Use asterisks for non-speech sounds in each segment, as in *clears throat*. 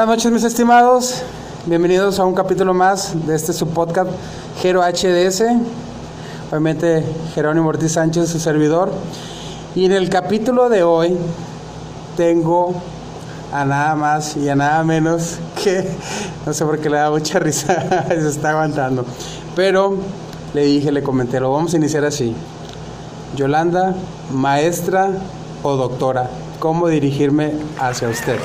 Buenas noches mis estimados, bienvenidos a un capítulo más de este subpodcast Gero HDS, obviamente Jerónimo Ortiz Sánchez, su servidor. Y en el capítulo de hoy tengo a nada más y a nada menos que, no sé por qué le da mucha risa, *laughs* se está aguantando, pero le dije, le comenté, lo vamos a iniciar así. Yolanda, maestra o doctora, ¿cómo dirigirme hacia usted?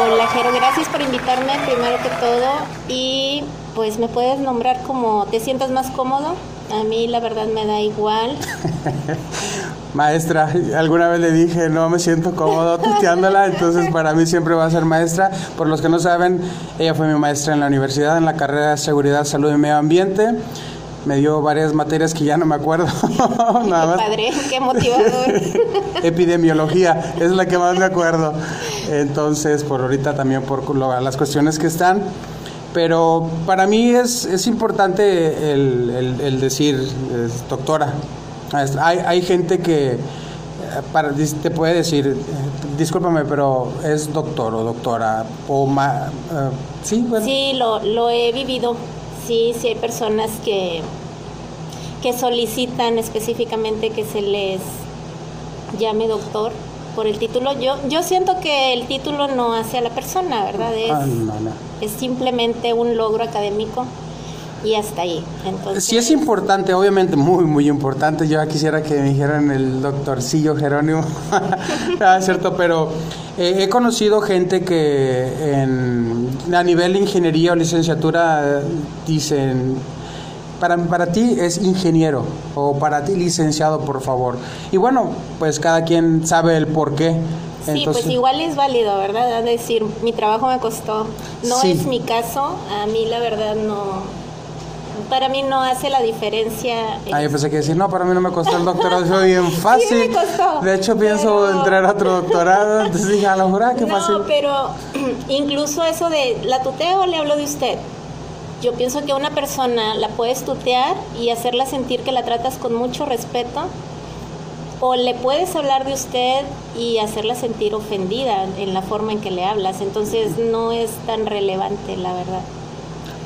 Hola Jero, gracias por invitarme primero que todo y pues me puedes nombrar como te sientas más cómodo. A mí la verdad me da igual. *laughs* maestra, alguna vez le dije, no me siento cómodo tuteándola, entonces para mí siempre va a ser maestra. Por los que no saben, ella fue mi maestra en la universidad, en la carrera de Seguridad, Salud y Medio Ambiente me dio varias materias que ya no me acuerdo. *laughs* Nada qué padre, qué motivador. *laughs* Epidemiología, es la que más me acuerdo. Entonces, por ahorita también por las cuestiones que están. Pero para mí es, es importante el, el, decir, doctora. Hay, hay gente que eh, para, te puede decir, eh, discúlpame, pero es doctor o doctora. O ma, eh, sí, bueno. sí lo, lo he vivido sí, sí hay personas que, que solicitan específicamente que se les llame doctor por el título. Yo, yo siento que el título no hace a la persona, ¿verdad? Es, ah, es simplemente un logro académico y hasta ahí. Entonces, sí es importante, obviamente muy, muy importante. Yo quisiera que me dijeran el doctorcillo Jerónimo, *laughs* ah, cierto, pero eh, he conocido gente que en, a nivel de ingeniería o licenciatura dicen, para, para ti es ingeniero o para ti licenciado, por favor. Y bueno, pues cada quien sabe el por qué. Sí, pues igual es válido, ¿verdad? decir, mi trabajo me costó. No es mi caso, a mí la verdad no, para mí no hace la diferencia. Ah, yo pensé que decir, no, para mí no me costó el doctorado, fue bien fácil. *laughs* Sí me costó. De hecho, pienso entrar a otro doctorado, entonces dije, a lo mejor, ah, qué fácil. No, pero *clears throat* incluso eso de, ¿la tuteo o le hablo de usted? Yo pienso que una persona la puedes tutear y hacerla sentir que la tratas con mucho respeto, o le puedes hablar de usted y hacerla sentir ofendida en la forma en que le hablas. Entonces no es tan relevante, la verdad.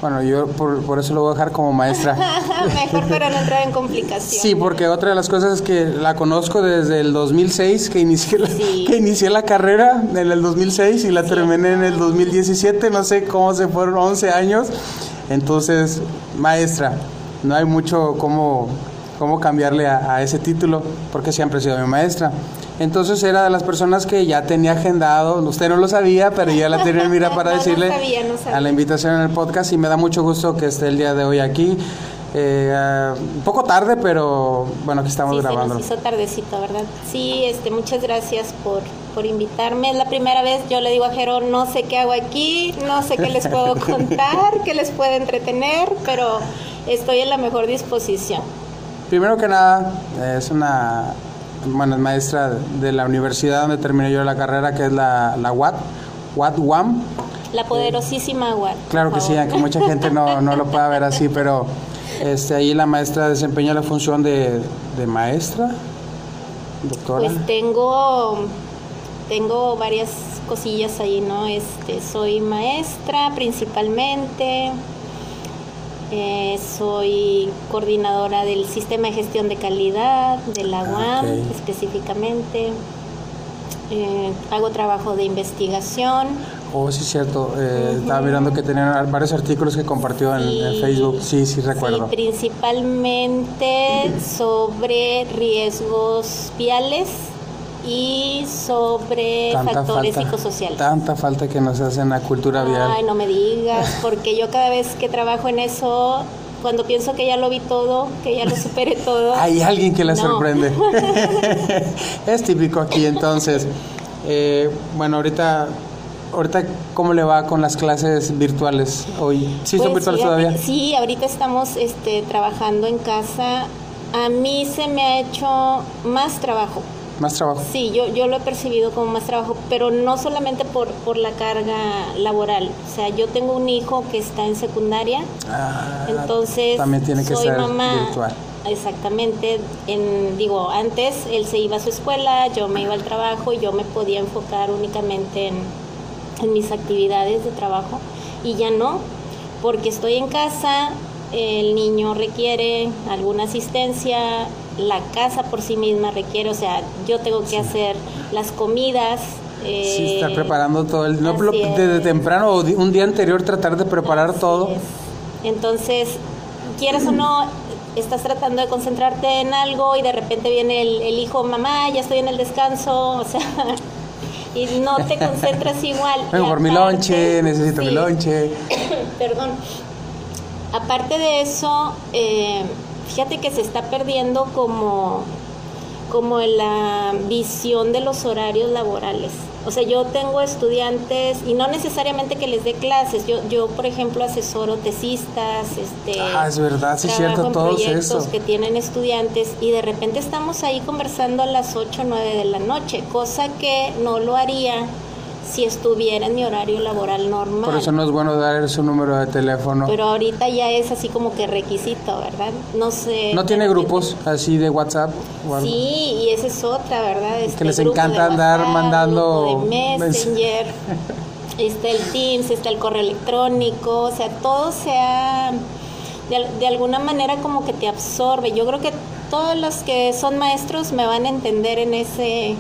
Bueno, yo por, eso lo voy a dejar como maestra. *laughs* Mejor para no entrar en complicaciones. Sí, porque otra de las cosas es que la conozco desde el 2006, que inicié la, que inicié la carrera en el 2006 y la terminé en el 2017, no sé cómo se fueron 11 años. Entonces, maestra, no hay mucho cómo, cómo cambiarle a, a ese título, porque siempre he sido mi maestra. Entonces era de las personas que ya tenía agendado, usted no lo sabía, pero ya la tenía mira para *laughs* decirle a la invitación en el podcast y me da mucho gusto que esté el día de hoy aquí. Eh, un poco tarde, pero bueno, aquí estamos grabando. Se nos hizo tardecito, ¿verdad? Sí, este, muchas gracias por, por invitarme. Es la primera vez, yo le digo a Jero, no sé qué hago aquí, no sé qué les puedo *laughs* contar, qué les puede entretener, pero estoy en la mejor disposición. Primero que nada, es una bueno, es maestra de la universidad donde terminé yo la carrera, que es la, la UAT, UAT UAM. La poderosísima UAT. Claro que sí, aunque mucha gente no, *laughs* no, lo pueda ver así, pero este, ahí la maestra desempeña la función de, de maestra, doctora. Pues tengo, tengo varias cosillas ahí, ¿no? Este, soy maestra principalmente, eh, soy coordinadora del sistema de gestión de calidad de la UAM específicamente. Eh, hago trabajo de investigación. Oh, sí, cierto. Eh, estaba mirando que tenían varios artículos que compartió en, Facebook. Sí, sí, recuerdo. principalmente sobre riesgos viales y sobre factores psicosociales. Tanta falta que nos hacen la cultura vial. Ay, no me digas, porque yo cada vez que trabajo en eso, cuando pienso que ya lo vi todo, que ya lo superé *laughs* todo. Hay alguien que la sorprende. *laughs* *laughs* es típico aquí entonces. Eh, bueno, ahorita ahorita cómo le va con las clases virtuales hoy sí son pues virtuales todavía sí ahorita estamos este trabajando en casa a mí se me ha hecho más trabajo más trabajo. Sí, yo, yo lo he percibido como más trabajo, pero no solamente por, por la carga laboral. O sea, yo tengo un hijo que está en secundaria, ah, entonces también tiene que soy ser mamá. Virtual. Exactamente. En, digo, antes él se iba a su escuela, yo me iba al trabajo yo me podía enfocar únicamente en, en mis actividades de trabajo y ya no, porque estoy en casa, el niño requiere alguna asistencia, la casa por sí misma requiere, o sea, yo tengo que hacer las comidas. sí, estar eh, preparando todo el no desde temprano o un día anterior tratar de preparar todo. Entonces, quieras o no, estás tratando de concentrarte en algo y de repente viene el, hijo, mamá, ya estoy en el descanso, *laughs* o sea, y no te concentras *laughs* igual. Vengo por mi lonche, necesito mi lonche. *coughs* Perdón. Aparte de eso, eh, fíjate que se está perdiendo como, como la visión de los horarios laborales. O sea, yo tengo estudiantes y no necesariamente que les dé clases. Yo, yo por ejemplo, asesoro tesistas, este. Ah, es verdad, sí, cierto, todos proyectos que tienen estudiantes y de repente estamos ahí conversando a las 8 o 9 de la noche, cosa que no lo haría si estuviera en mi horario laboral normal. Por eso no es bueno dar su número de teléfono. Pero ahorita ya es así como que requisito, ¿verdad? No sé. ¿No tiene grupos así de WhatsApp? Sí, y esa es otra, ¿verdad? Este que les encanta andar mandando... De Messenger, *laughs* está el Teams, está el correo electrónico, o sea, todo sea... De, de alguna manera como que te absorbe. Yo creo que todos los que son maestros me van a entender en ese,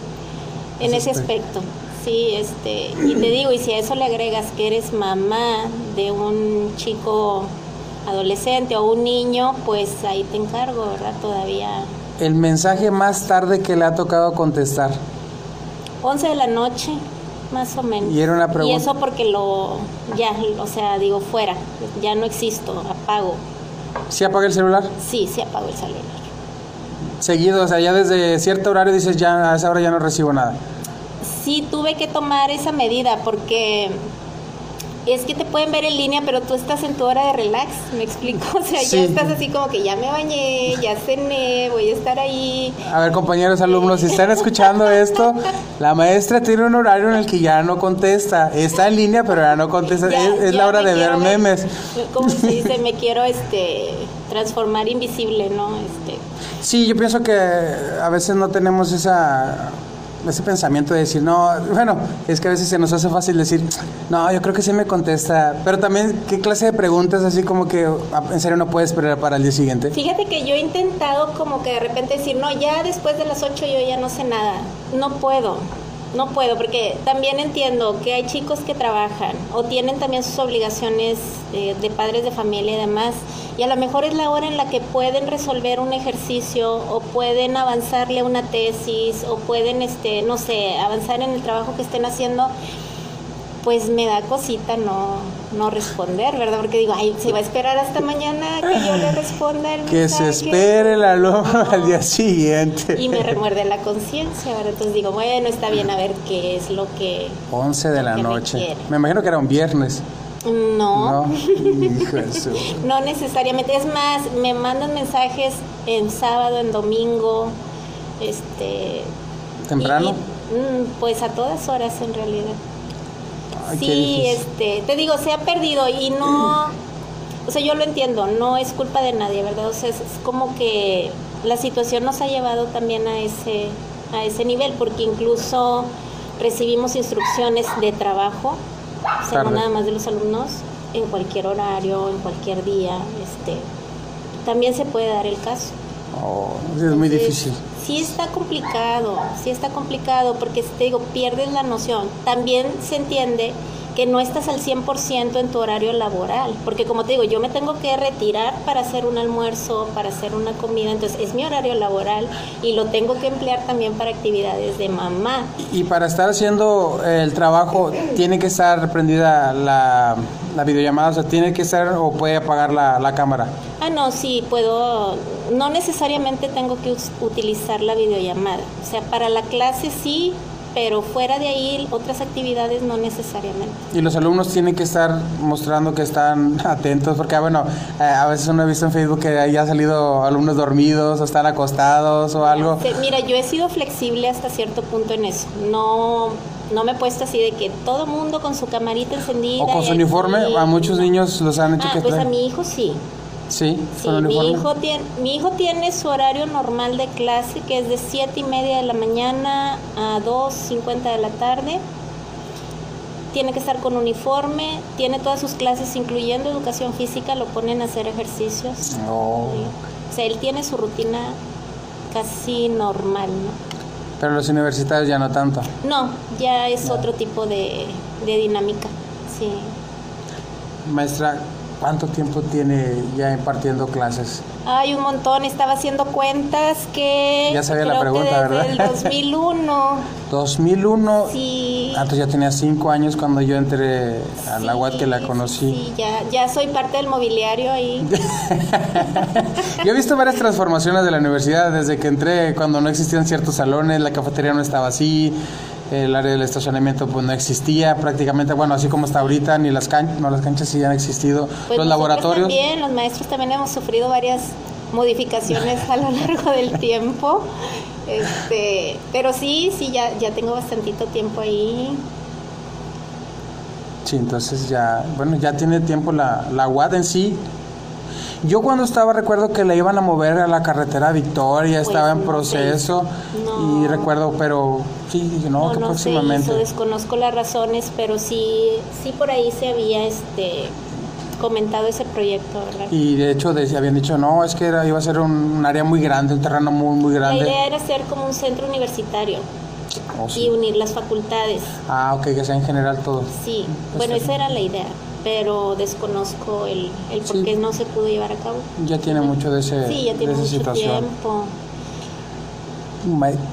en ese aspecto. Sí, este, y te digo, y si a eso le agregas que eres mamá de un chico adolescente o un niño, pues ahí te encargo, ¿verdad? Todavía. El mensaje más tarde que le ha tocado contestar. 11 de la noche, más o menos. Y era una pregunta. Y eso porque lo, ya, o sea, digo, fuera, ya no existo, apago. ¿Sí apaga el celular? Sí, sí apago el celular. Seguido, o sea, ya desde cierto horario dices, ya a esa hora ya no recibo nada sí tuve que tomar esa medida porque es que te pueden ver en línea, pero tú estás en tu hora de relax, me explico. *laughs* O sea, ya estás así como que ya me bañé, ya cené, voy a estar ahí. A ver, compañeros alumnos, si están escuchando esto, la maestra tiene un horario en el que ya no contesta. Está en línea, pero ya no contesta. es, la hora de ver memes. Como se dice, *laughs* me quiero este transformar invisible, ¿no? Este. Sí, yo pienso que a veces no tenemos esa ese pensamiento de decir, no, bueno, es que a veces se nos hace fácil decir, no, yo creo que sí me contesta, pero también, ¿qué clase de preguntas así como que en serio no puedes esperar para el día siguiente? Fíjate que yo he intentado como que de repente decir, no, ya después de las 8 yo ya no sé nada, no puedo no puedo, porque también entiendo que hay chicos que trabajan o tienen también sus obligaciones eh, de padres de familia y demás, y a lo mejor es la hora en la que pueden resolver un ejercicio o pueden avanzarle una tesis o pueden, este, no sé, avanzar en el trabajo que estén haciendo pues me da cosita no, no responder, ¿verdad? Porque digo, ay, se va a esperar hasta mañana que yo le responda el Que se espere el alumno al día siguiente. Y me remuerde la conciencia, ¿verdad? Entonces digo, bueno, está bien a ver qué es lo que... 11 de la noche. Me imagino que era un viernes. No. No. *laughs* no necesariamente. Es más, me mandan mensajes en sábado, en domingo, este... ¿Temprano? Mm, pues a todas horas en realidad sí, este, te digo, se ha perdido y no, o sea, yo lo entiendo, no es culpa de nadie, ¿verdad? O sea, es, como que la situación nos ha llevado también a ese, a ese nivel, porque incluso recibimos instrucciones de trabajo, o sea, no nada más de los alumnos, en cualquier horario, en cualquier día, este, también se puede dar el caso. Oh, es muy difícil sí está complicado, sí está complicado porque te digo, pierdes la noción. También se entiende que no estás al 100% en tu horario laboral, porque como te digo, yo me tengo que retirar para hacer un almuerzo, para hacer una comida, entonces es mi horario laboral y lo tengo que emplear también para actividades de mamá. Y para estar haciendo el trabajo, ¿tiene que estar prendida la, la videollamada? O sea, ¿tiene que estar o puede apagar la, la cámara? Ah, no, sí, puedo no necesariamente tengo que utilizar la videollamada. O sea, para la clase sí, pero fuera de ahí otras actividades no necesariamente. Y los alumnos tienen que estar mostrando que están *laughs* atentos, porque bueno, eh, a veces uno ha visto en Facebook que haya salido alumnos dormidos o están acostados o algo. Mira, yo he sido flexible hasta cierto punto en eso. No no me he puesto así de que todo mundo con su camarita encendida. O con su uniforme, a muchos niños los han hecho ah, que Pues a mi hijo sí. Sí, mi hijo, tiene, mi hijo tiene su horario normal de clase, que es de 7 y media de la mañana a 2.50 de la tarde. tiene que estar con uniforme, tiene todas sus clases, incluyendo educación física, lo ponen a hacer ejercicios. No. O sea, él tiene su rutina casi normal, ¿no? Pero los universitarios ya no tanto. No, ya es otro tipo de, de dinámica, sí. Maestra, ¿cuánto tiempo tiene ya impartiendo clases? Hay un montón, estaba haciendo cuentas que... Ya sabía la creo que pregunta, desde ¿verdad? el 2001, 2001. *laughs* sí. Antes ya tenía cinco años cuando yo entré a la sí, UAT que la conocí. Sí, ya, ya soy parte del mobiliario ahí. *laughs* *laughs* Yo he visto varias transformaciones de la universidad desde que entré, cuando no existían ciertos salones, la cafetería no estaba así, el área del estacionamiento pues no existía prácticamente, bueno, así como está ahorita, ni las canchas, no, las canchas sí han existido, Pues los laboratorios. También, los maestros también hemos sufrido varias modificaciones a lo largo del *laughs* tiempo. Este, pero sí, sí, ya, ya tengo bastantito tiempo ahí. Sí, entonces ya, bueno, ya tiene tiempo la, la UAT en sí. Yo cuando estaba recuerdo que la iban a mover a la carretera Victoria, Pues estaba en no proceso No. y recuerdo, pero sí, dije, no, que no, no se próximamente. hizo, desconozco las razones, pero sí, sí por ahí se había este comentado ese proyecto, ¿verdad? Y de hecho decía, habían dicho, no, es que era, iba a ser un, un área muy grande, un terreno muy, muy La grande. idea era ser como un centro universitario Oh, sí. y unir las facultades. Ah, ok, que sea en general todo. Sí, Pues bueno, sí. esa era la idea, pero desconozco el, el por Sí. qué no se pudo llevar a cabo. Ya tiene mucho de, ese, Sí, ya de tiene esa mucho situación. tiempo.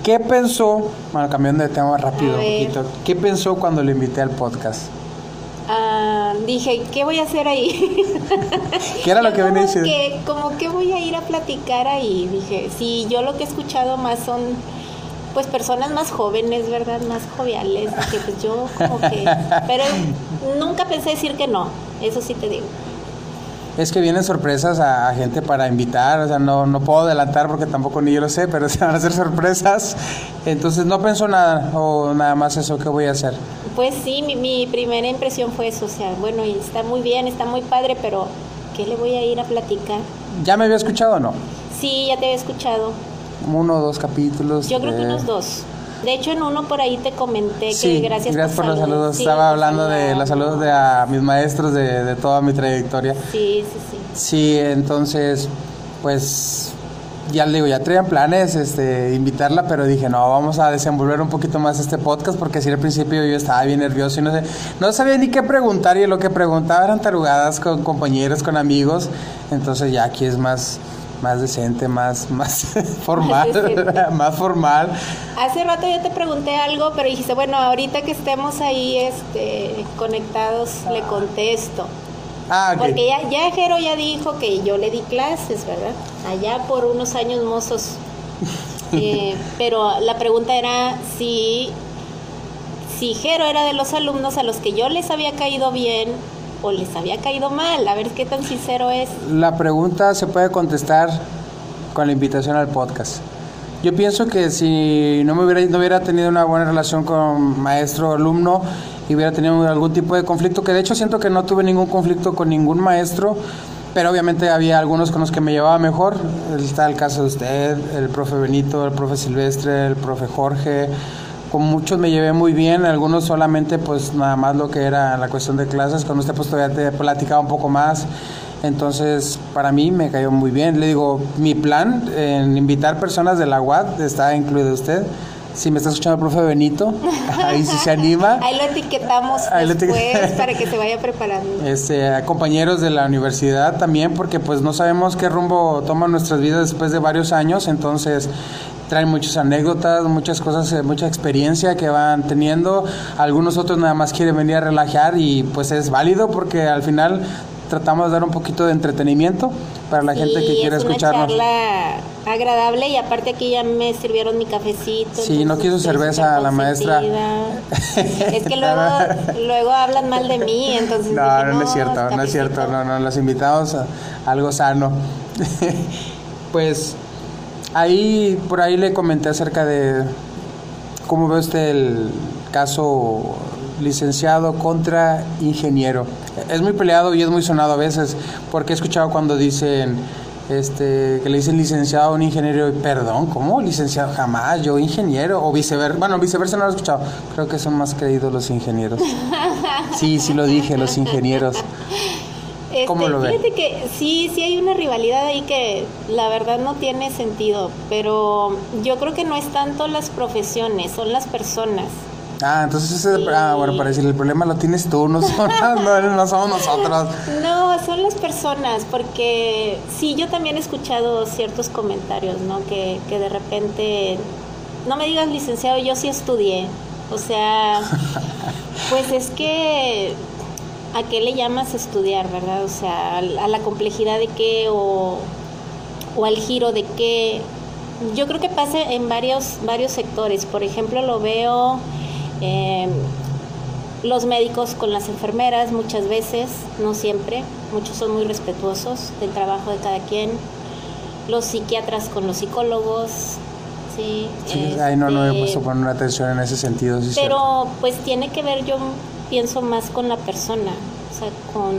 ¿Qué pensó, bueno, cambiando de tema rápido un poquito, ¿qué pensó cuando le invité al podcast? Ah, dije, ¿qué voy a hacer ahí? *laughs* ¿Qué era lo que venía diciendo? que, como que voy a ir a platicar ahí. Dije, sí, yo lo que he escuchado más son, pues, personas más jóvenes, ¿verdad? Más joviales. Dije, pues yo como que... Pero nunca pensé decir que no, eso sí te digo. Es que vienen sorpresas a, a gente para invitar, o sea, no, no puedo adelantar porque tampoco ni yo lo sé, pero *laughs* se van a hacer sorpresas. Entonces no pensó nada, o nada más eso que voy a hacer. Pues sí, mi, mi primera impresión fue eso, o sea, bueno, y está muy bien, está muy padre, pero ¿qué le voy a ir a platicar? ¿Ya me había escuchado o no? Sí, ya te había escuchado. Uno o dos capítulos. Yo creo que unos dos. De hecho, en uno por ahí te comenté Sí, que gracias, por los saludos. Sí, Estaba hablando de los saludos de a mis maestros de, de toda mi trayectoria. Sí, sí, sí. Sí, entonces, pues ya le digo, ya traían planes, este, invitarla, pero dije, no, vamos a desenvolver un poquito más este podcast porque si al principio yo estaba bien nervioso y no sé, no sabía ni qué preguntar y lo que preguntaba eran tarugadas con compañeros, con amigos, entonces ya aquí es más, más decente, más, *laughs* más *laughs* formal, *laughs* más formal. Hace rato yo te pregunté algo, pero dijiste, bueno, ahorita que estemos ahí este, conectados, le contesto. Ah, ok. Porque ya, ya Jero ya dijo que yo le di clases, ¿verdad? Allá por unos años mozos. Eh, pero la pregunta era si, si Jero era de los alumnos a los que yo les había caído bien o les había caído mal. A ver qué tan sincero es. La pregunta se puede contestar con la invitación al podcast. Yo pienso que si no me hubiera, no hubiera tenido una buena relación con maestro o alumno y hubiera tenido algún tipo de conflicto, que de hecho siento que no tuve ningún conflicto con ningún maestro, pero obviamente había algunos con los que me llevaba mejor. Está el caso de usted, el profe Benito, el profe Silvestre, el profe Jorge. Con muchos me llevé muy bien, algunos solamente pues nada más lo que era la cuestión de clases, con usted pues todavía te platicaba un poco más. Entonces, para mí me cayó muy bien. Le digo, mi plan en invitar personas de la UAD está incluido usted. Si me está escuchando el profe Benito, *laughs* ahí si se anima. Ahí lo etiquetamos Ahí lo después etiquet- *laughs* para que se vaya preparando. Este, a compañeros de la universidad también, porque pues no sabemos qué rumbo toman nuestras vidas después de varios años, entonces traen muchas anécdotas, muchas cosas, eh, mucha experiencia que van teniendo. Algunos otros nada más quieren venir a relajar y pues es válido porque al final tratamos de dar un poquito de entretenimiento para la gente que Sí, quiera es escucharnos. Charla agradable y aparte aquí ya me sirvieron mi cafecito. Sí, no quiso cerveza súper la maestra. es que *laughs* luego, luego hablan mal de mí, entonces No, dije, no, no es cierto, no es cafecito". cierto, no, no, los invitamos a algo sano. *laughs* pues ahí, por ahí le comenté acerca de cómo ve usted el caso licenciado contra ingeniero. Es muy peleado y es muy sonado a veces, porque he escuchado cuando dicen este, que le dicen licenciado a un ingeniero y perdón, ¿cómo? Licenciado jamás, yo ingeniero o viceversa. Bueno, viceversa no lo he escuchado. Creo que son más creídos los ingenieros. *laughs* Sí, sí lo dije, los ingenieros. ¿Cómo este, lo ves? Fíjate que sí, sí hay una rivalidad ahí que la verdad no tiene sentido, pero yo creo que no es tanto las profesiones, son las personas. Ah, entonces ese, ah, bueno, para decir, el problema lo tienes tú, *laughs* no, no, somos nosotros. No, son las personas, porque sí, yo también he escuchado ciertos comentarios, ¿no? Que, que de repente, no me digas licenciado, yo sí estudié. O sea, *laughs* pues es que, ¿a qué le llamas estudiar, verdad? O sea, a la complejidad de qué o, o al giro de qué. Yo creo que pasa en varios, varios sectores. Por ejemplo, lo veo Em, los médicos con las enfermeras muchas veces, no siempre, muchos son muy respetuosos del trabajo de cada quien. Los psiquiatras con los psicólogos, sí. Sí, ahí no, no he puesto poner atención en ese sentido. pero pues tiene que ver, yo pienso más con la persona, o sea, con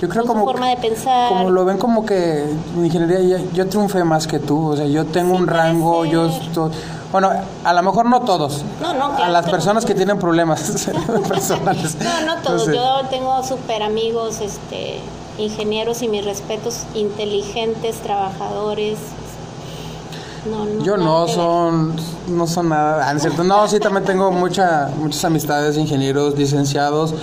yo creo como forma de pensar. Como lo ven como que en ingeniería yo, triunfé más que tú, o sea, yo tengo un rango, yo estoy bueno, a lo mejor no todos. No, no, a las personas que tienen problemas *laughs* *laughs* personales. No, no todos. Yo tengo súper amigos, este, ingenieros y mis respetos, inteligentes, trabajadores. No, no, Yo no, son, no son nada, ah, cierto? No, sí, también tengo mucha, muchas amistades, ingenieros, licenciados.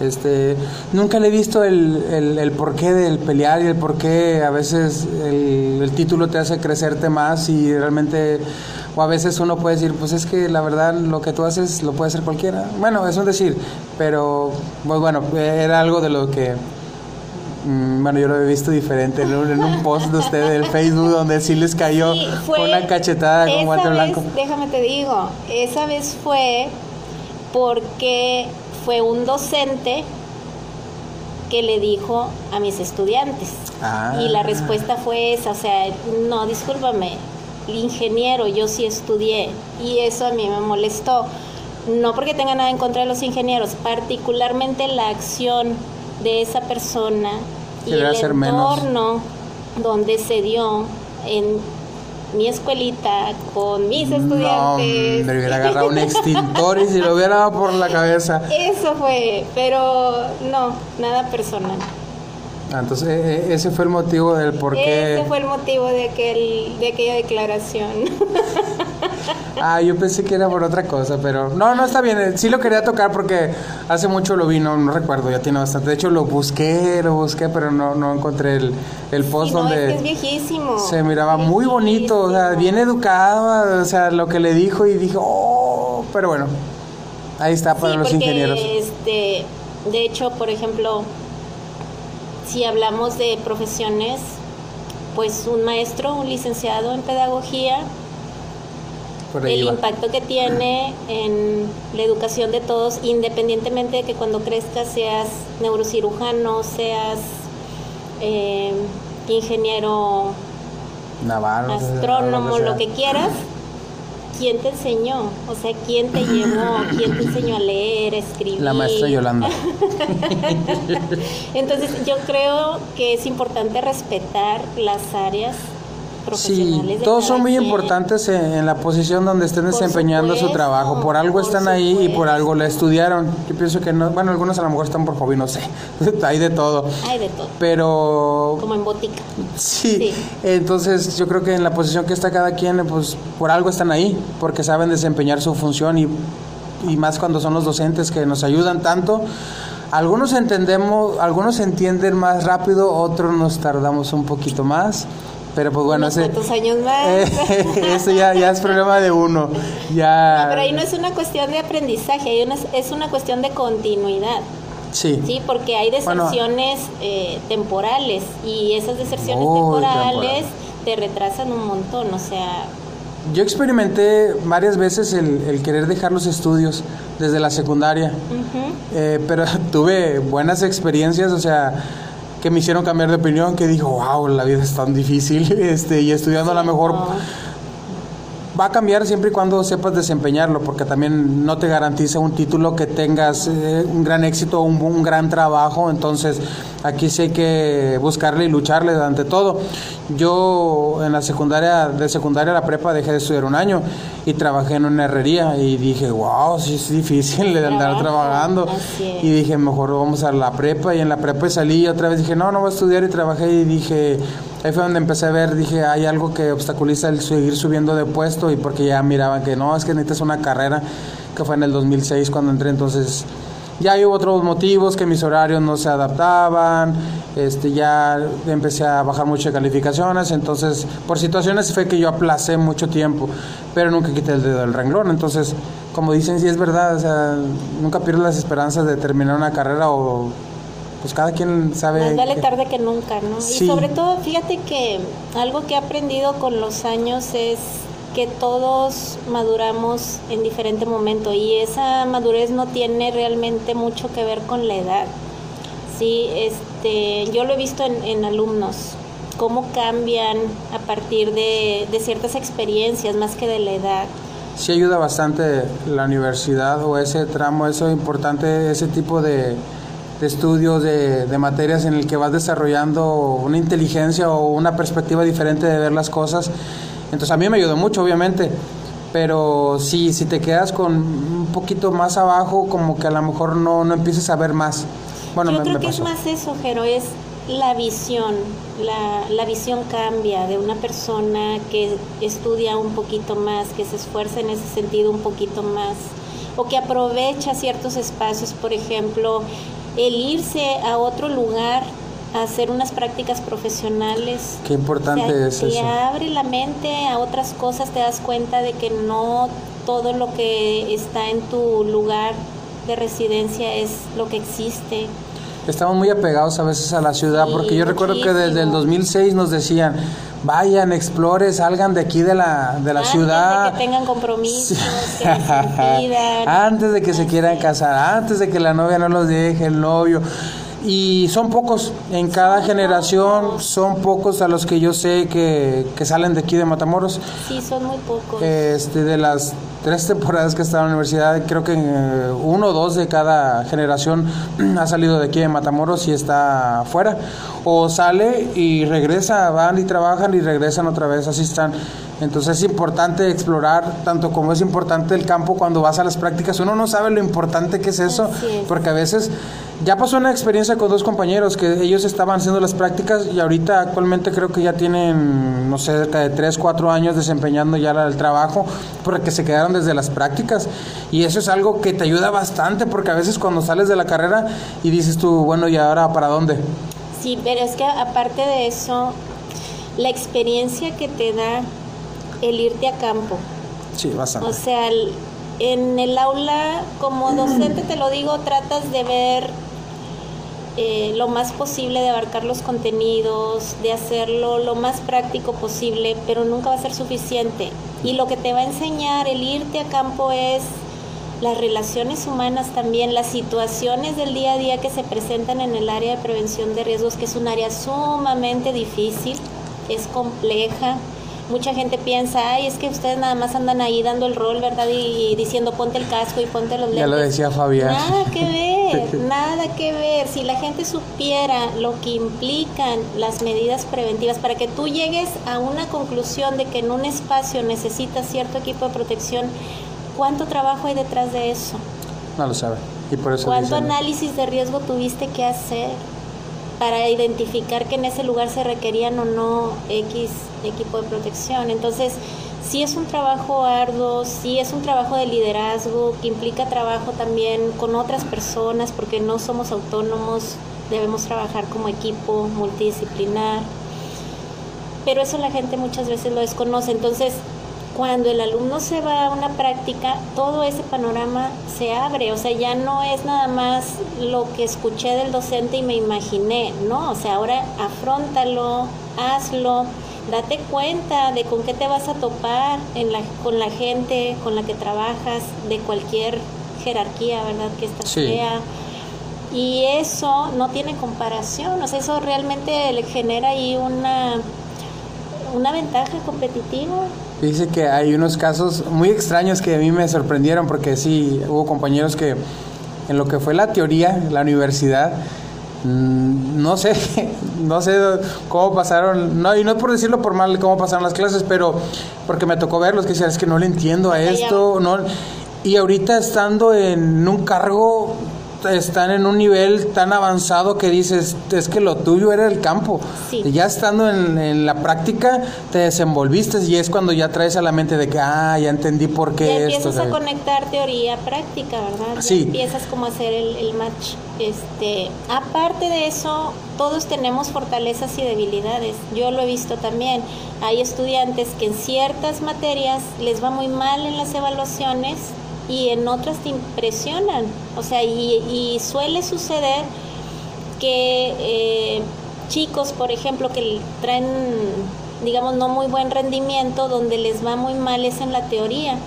Este, nunca le he visto el, el, el porqué del pelear y el porqué a veces el, el título te hace crecerte más y realmente o a veces uno puede decir, pues es que la verdad lo que tú haces lo puede hacer cualquiera. Bueno, es un decir, pero pues bueno, era algo de lo que, bueno, yo lo he visto diferente en un, post de usted del Facebook donde sí les cayó una cachetada con guante blanco. Déjame te digo, esa vez fue porque fue un docente que le dijo a mis estudiantes. Y la ah. respuesta fue esa, o sea, no, discúlpame, ingeniero, yo sí estudié y eso a mí me molestó. No porque tenga nada en contra de los ingenieros, particularmente la acción de esa persona y el entorno donde se dio en mi escuelita con mis estudiantes. No, me hubiera *laughs* agarrado un extintor y si lo hubiera dado por la cabeza. Eso fue, pero no, nada personal. Ah, entonces e, ese fue el motivo del por qué. Ese fue el motivo de, aquel, de aquella declaración. *laughs* *laughs* ah, yo pensé que era por otra cosa, pero no, no está bien. Eh, sí lo quería tocar porque hace mucho lo vi, no, recuerdo, ya tiene bastante. De hecho lo busqué, lo busqué, pero no, no encontré el, el post donde... Es, viejísimo. Se miraba muy bonito, o sea, bien educado, o sea, lo que le dijo y dijo, oh, pero bueno, ahí está para los ingenieros. Este, de hecho, por ejemplo si hablamos de profesiones, pues un maestro, un licenciado en pedagogía, el impacto que tiene en la educación de todos, independientemente de que cuando crezcas seas neurocirujano, seas eh, ingeniero astrónomo, lo que quieras ¿quién te enseñó? O sea, ¿quién te llevó? ¿Quién te enseñó a leer, a escribir? La maestra Yolanda. *laughs* Entonces, yo creo que es importante respetar las áreas Sí, todos son muy importantes en, la posición donde estén desempeñando su trabajo. Por algo están ahí y por algo la estudiaron. Yo pienso que no, bueno, algunos a lo mejor están por hobby, no sé. *laughs* Hay de todo. Hay de todo. Pero... Como en botica. Sí, entonces yo creo que en la posición que está cada quien, pues por algo están ahí, porque saben desempeñar su función y, y más cuando son los docentes que nos ayudan tanto. Algunos entendemos, algunos entienden más rápido, otros nos tardamos un poquito más. Pero pues bueno, ese, años más? *laughs* eso ya, ya es problema de uno. Ya... pero ahí no es una cuestión de aprendizaje, es una cuestión de continuidad. Sí. Sí, porque hay deserciones eh, temporales y esas deserciones temporales te retrasan un montón, o sea... Yo experimenté varias veces el, querer dejar los estudios desde la secundaria, eh, pero *laughs* tuve buenas experiencias, o sea que me hicieron cambiar de opinión, que dijo, wow, la vida es tan difícil, *laughs* este, y estudiando a lo mejor va a cambiar siempre y cuando sepas desempeñarlo, porque también no te garantiza un título que tengas eh, un gran éxito, un, un gran trabajo, entonces aquí sí hay que buscarle y lucharle ante todo. Yo en la secundaria, de secundaria a la prepa dejé de estudiar un año y trabajé en una herrería y dije, wow, sí es difícil de andar trabajando. Y dije, mejor vamos a la prepa y en la prepa salí y otra vez dije, no, no voy a estudiar y trabajé y dije, ahí fue donde empecé a ver, dije, hay algo que obstaculiza el seguir subiendo de puesto y porque ya miraban que no, es que necesitas una carrera, que fue en el 2006 cuando entré, entonces ya hubo otros motivos que mis horarios no se adaptaban, este ya empecé a bajar muchas calificaciones, entonces por situaciones fue que yo aplacé mucho tiempo, pero nunca quité el dedo del renglón, entonces como dicen, sí es verdad, o sea, nunca pierdo las esperanzas de terminar una carrera o pues cada quien sabe. Más vale tarde que nunca, ¿no? Y sobre todo, fíjate que algo que he aprendido con los años es que todos maduramos en diferente momento y esa madurez no tiene realmente mucho que ver con la edad. Sí, este, yo lo he visto en, en alumnos, cómo cambian a partir de, de ciertas experiencias más que de la edad sí ayuda bastante la universidad o ese tramo, eso es importante, ese tipo de, de estudios, de, de, materias en el que vas desarrollando una inteligencia o una perspectiva diferente de ver las cosas. Entonces a mí me ayudó mucho, obviamente, pero sí, si te quedas con un poquito más abajo, como que a lo mejor no, no empieces a ver más. Bueno, Yo creo que es más eso, Jero, es la visión, la, la visión cambia de una persona que estudia un poquito más, que se esfuerza en ese sentido un poquito más, o que aprovecha ciertos espacios, por ejemplo, el irse a otro lugar a hacer unas prácticas profesionales. Qué importante es eso. Te abre la mente a otras cosas, te das cuenta de que no todo lo que está en tu lugar de residencia es lo que existe. Estamos muy apegados a veces a la ciudad, porque yo recuerdo que desde el 2006 nos decían, vayan, exploren, salgan de aquí de la, de la ciudad. De que tengan compromisos, que *laughs* Antes de que se quieran casar, antes de que la novia no los deje, el novio. Y son pocos, en cada generación son pocos a los que yo sé que, que salen de aquí de Matamoros. Sí, son muy pocos. Este, de las tres temporadas que estado en la universidad, creo que eh, uno o dos de cada generación *clears throat* ha salido de aquí de Matamoros y está fuera. O sale y regresa, van y trabajan y regresan otra vez, así están. Entonces es importante explorar, tanto como es importante el campo cuando vas a las prácticas. Uno no sabe lo importante que es eso, porque a veces ya pasó una experiencia con dos compañeros que ellos estaban haciendo las prácticas y ahorita actualmente creo que ya tienen, no sé, cerca de 3, 4 años desempeñando ya el trabajo, porque se quedaron desde las prácticas. Y eso es algo que te ayuda bastante, porque a veces cuando sales de la carrera y dices tú, bueno, ¿y ahora para dónde? Sí, pero es que aparte de eso, la experiencia que te da el irte a campo. Sí, bastante. O sea, en el aula, como docente te lo digo, tratas de ver eh, lo más posible, de abarcar los contenidos, de hacerlo lo más práctico posible, pero nunca va a ser suficiente. Y lo que te va a enseñar el irte a campo es las relaciones humanas también, las situaciones del día a día que se presentan en el área de prevención de riesgos, que es un área sumamente difícil, es compleja, mucha gente piensa, ay, es que ustedes nada más andan ahí dando el rol, ¿verdad? Y, diciendo ponte el casco y ponte los lentes. Ya lo decía Fabián. Nada que ver, *laughs* nada que ver. Si la gente supiera lo que implican las medidas preventivas para que tú llegues a una conclusión de que en un espacio necesitas cierto equipo de protección, ¿cuánto trabajo hay detrás de eso? No lo sabe. Y por eso ¿Cuánto análisis de riesgo tuviste que hacer? para identificar que en ese lugar se requerían o no X equipo de protección. Entonces, sí es un trabajo arduo, sí es un trabajo de liderazgo que implica trabajo también con otras personas porque no somos autónomos, debemos trabajar como equipo multidisciplinar. Pero eso la gente muchas veces lo desconoce. Entonces, cuando el alumno se va a una práctica, todo ese panorama se abre, o sea, ya no es nada más lo que escuché del docente y me imaginé, ¿no? O sea, ahora afrontalo, hazlo, date cuenta de con qué te vas a topar en la, con la gente con la que trabajas, de cualquier jerarquía, ¿verdad? Que esta sea. Y eso no tiene comparación, o sea, eso realmente le genera ahí una una ventaja competitiva. Dice que hay unos casos muy extraños que a mí me sorprendieron porque sí, hubo compañeros que en lo que fue la teoría, la universidad, no sé, *laughs* no sé cómo pasaron, no, y no por decirlo por mal cómo pasaron las clases, pero porque me tocó verlos que decían, es que no le entiendo a esto, no, y ahorita estando en un cargo están en un nivel tan avanzado que dices, es que lo tuyo era el campo. Y ya estando en, la práctica, te desenvolviste y es cuando ya traes a la mente de que, ah, ya entendí por qué ya empiezas a conectar teoría práctica, ¿verdad? Sí. empiezas como a hacer el, el match. Este, aparte de eso, todos tenemos fortalezas y debilidades. Yo lo he visto también. Hay estudiantes que en ciertas materias les va muy mal en las evaluaciones y en otras te impresionan. O sea, y, suele suceder que eh, chicos, por ejemplo, que traen, digamos, no muy buen rendimiento, donde les va muy mal es en la teoría.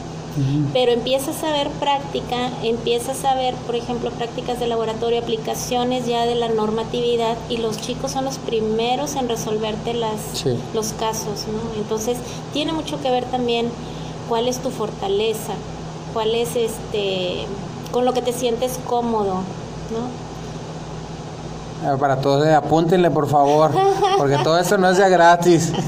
Pero empiezas a ver práctica, empiezas a ver, por ejemplo, prácticas de laboratorio, aplicaciones ya de la normatividad y los chicos son los primeros en resolverte las, los casos, ¿no? Entonces, tiene mucho que ver también cuál es tu fortaleza, cuál es este, con lo que te sientes cómodo, ¿no? Ah, para todos, eh, apúntenle por favor, porque todo esto no es ya gratis. *laughs*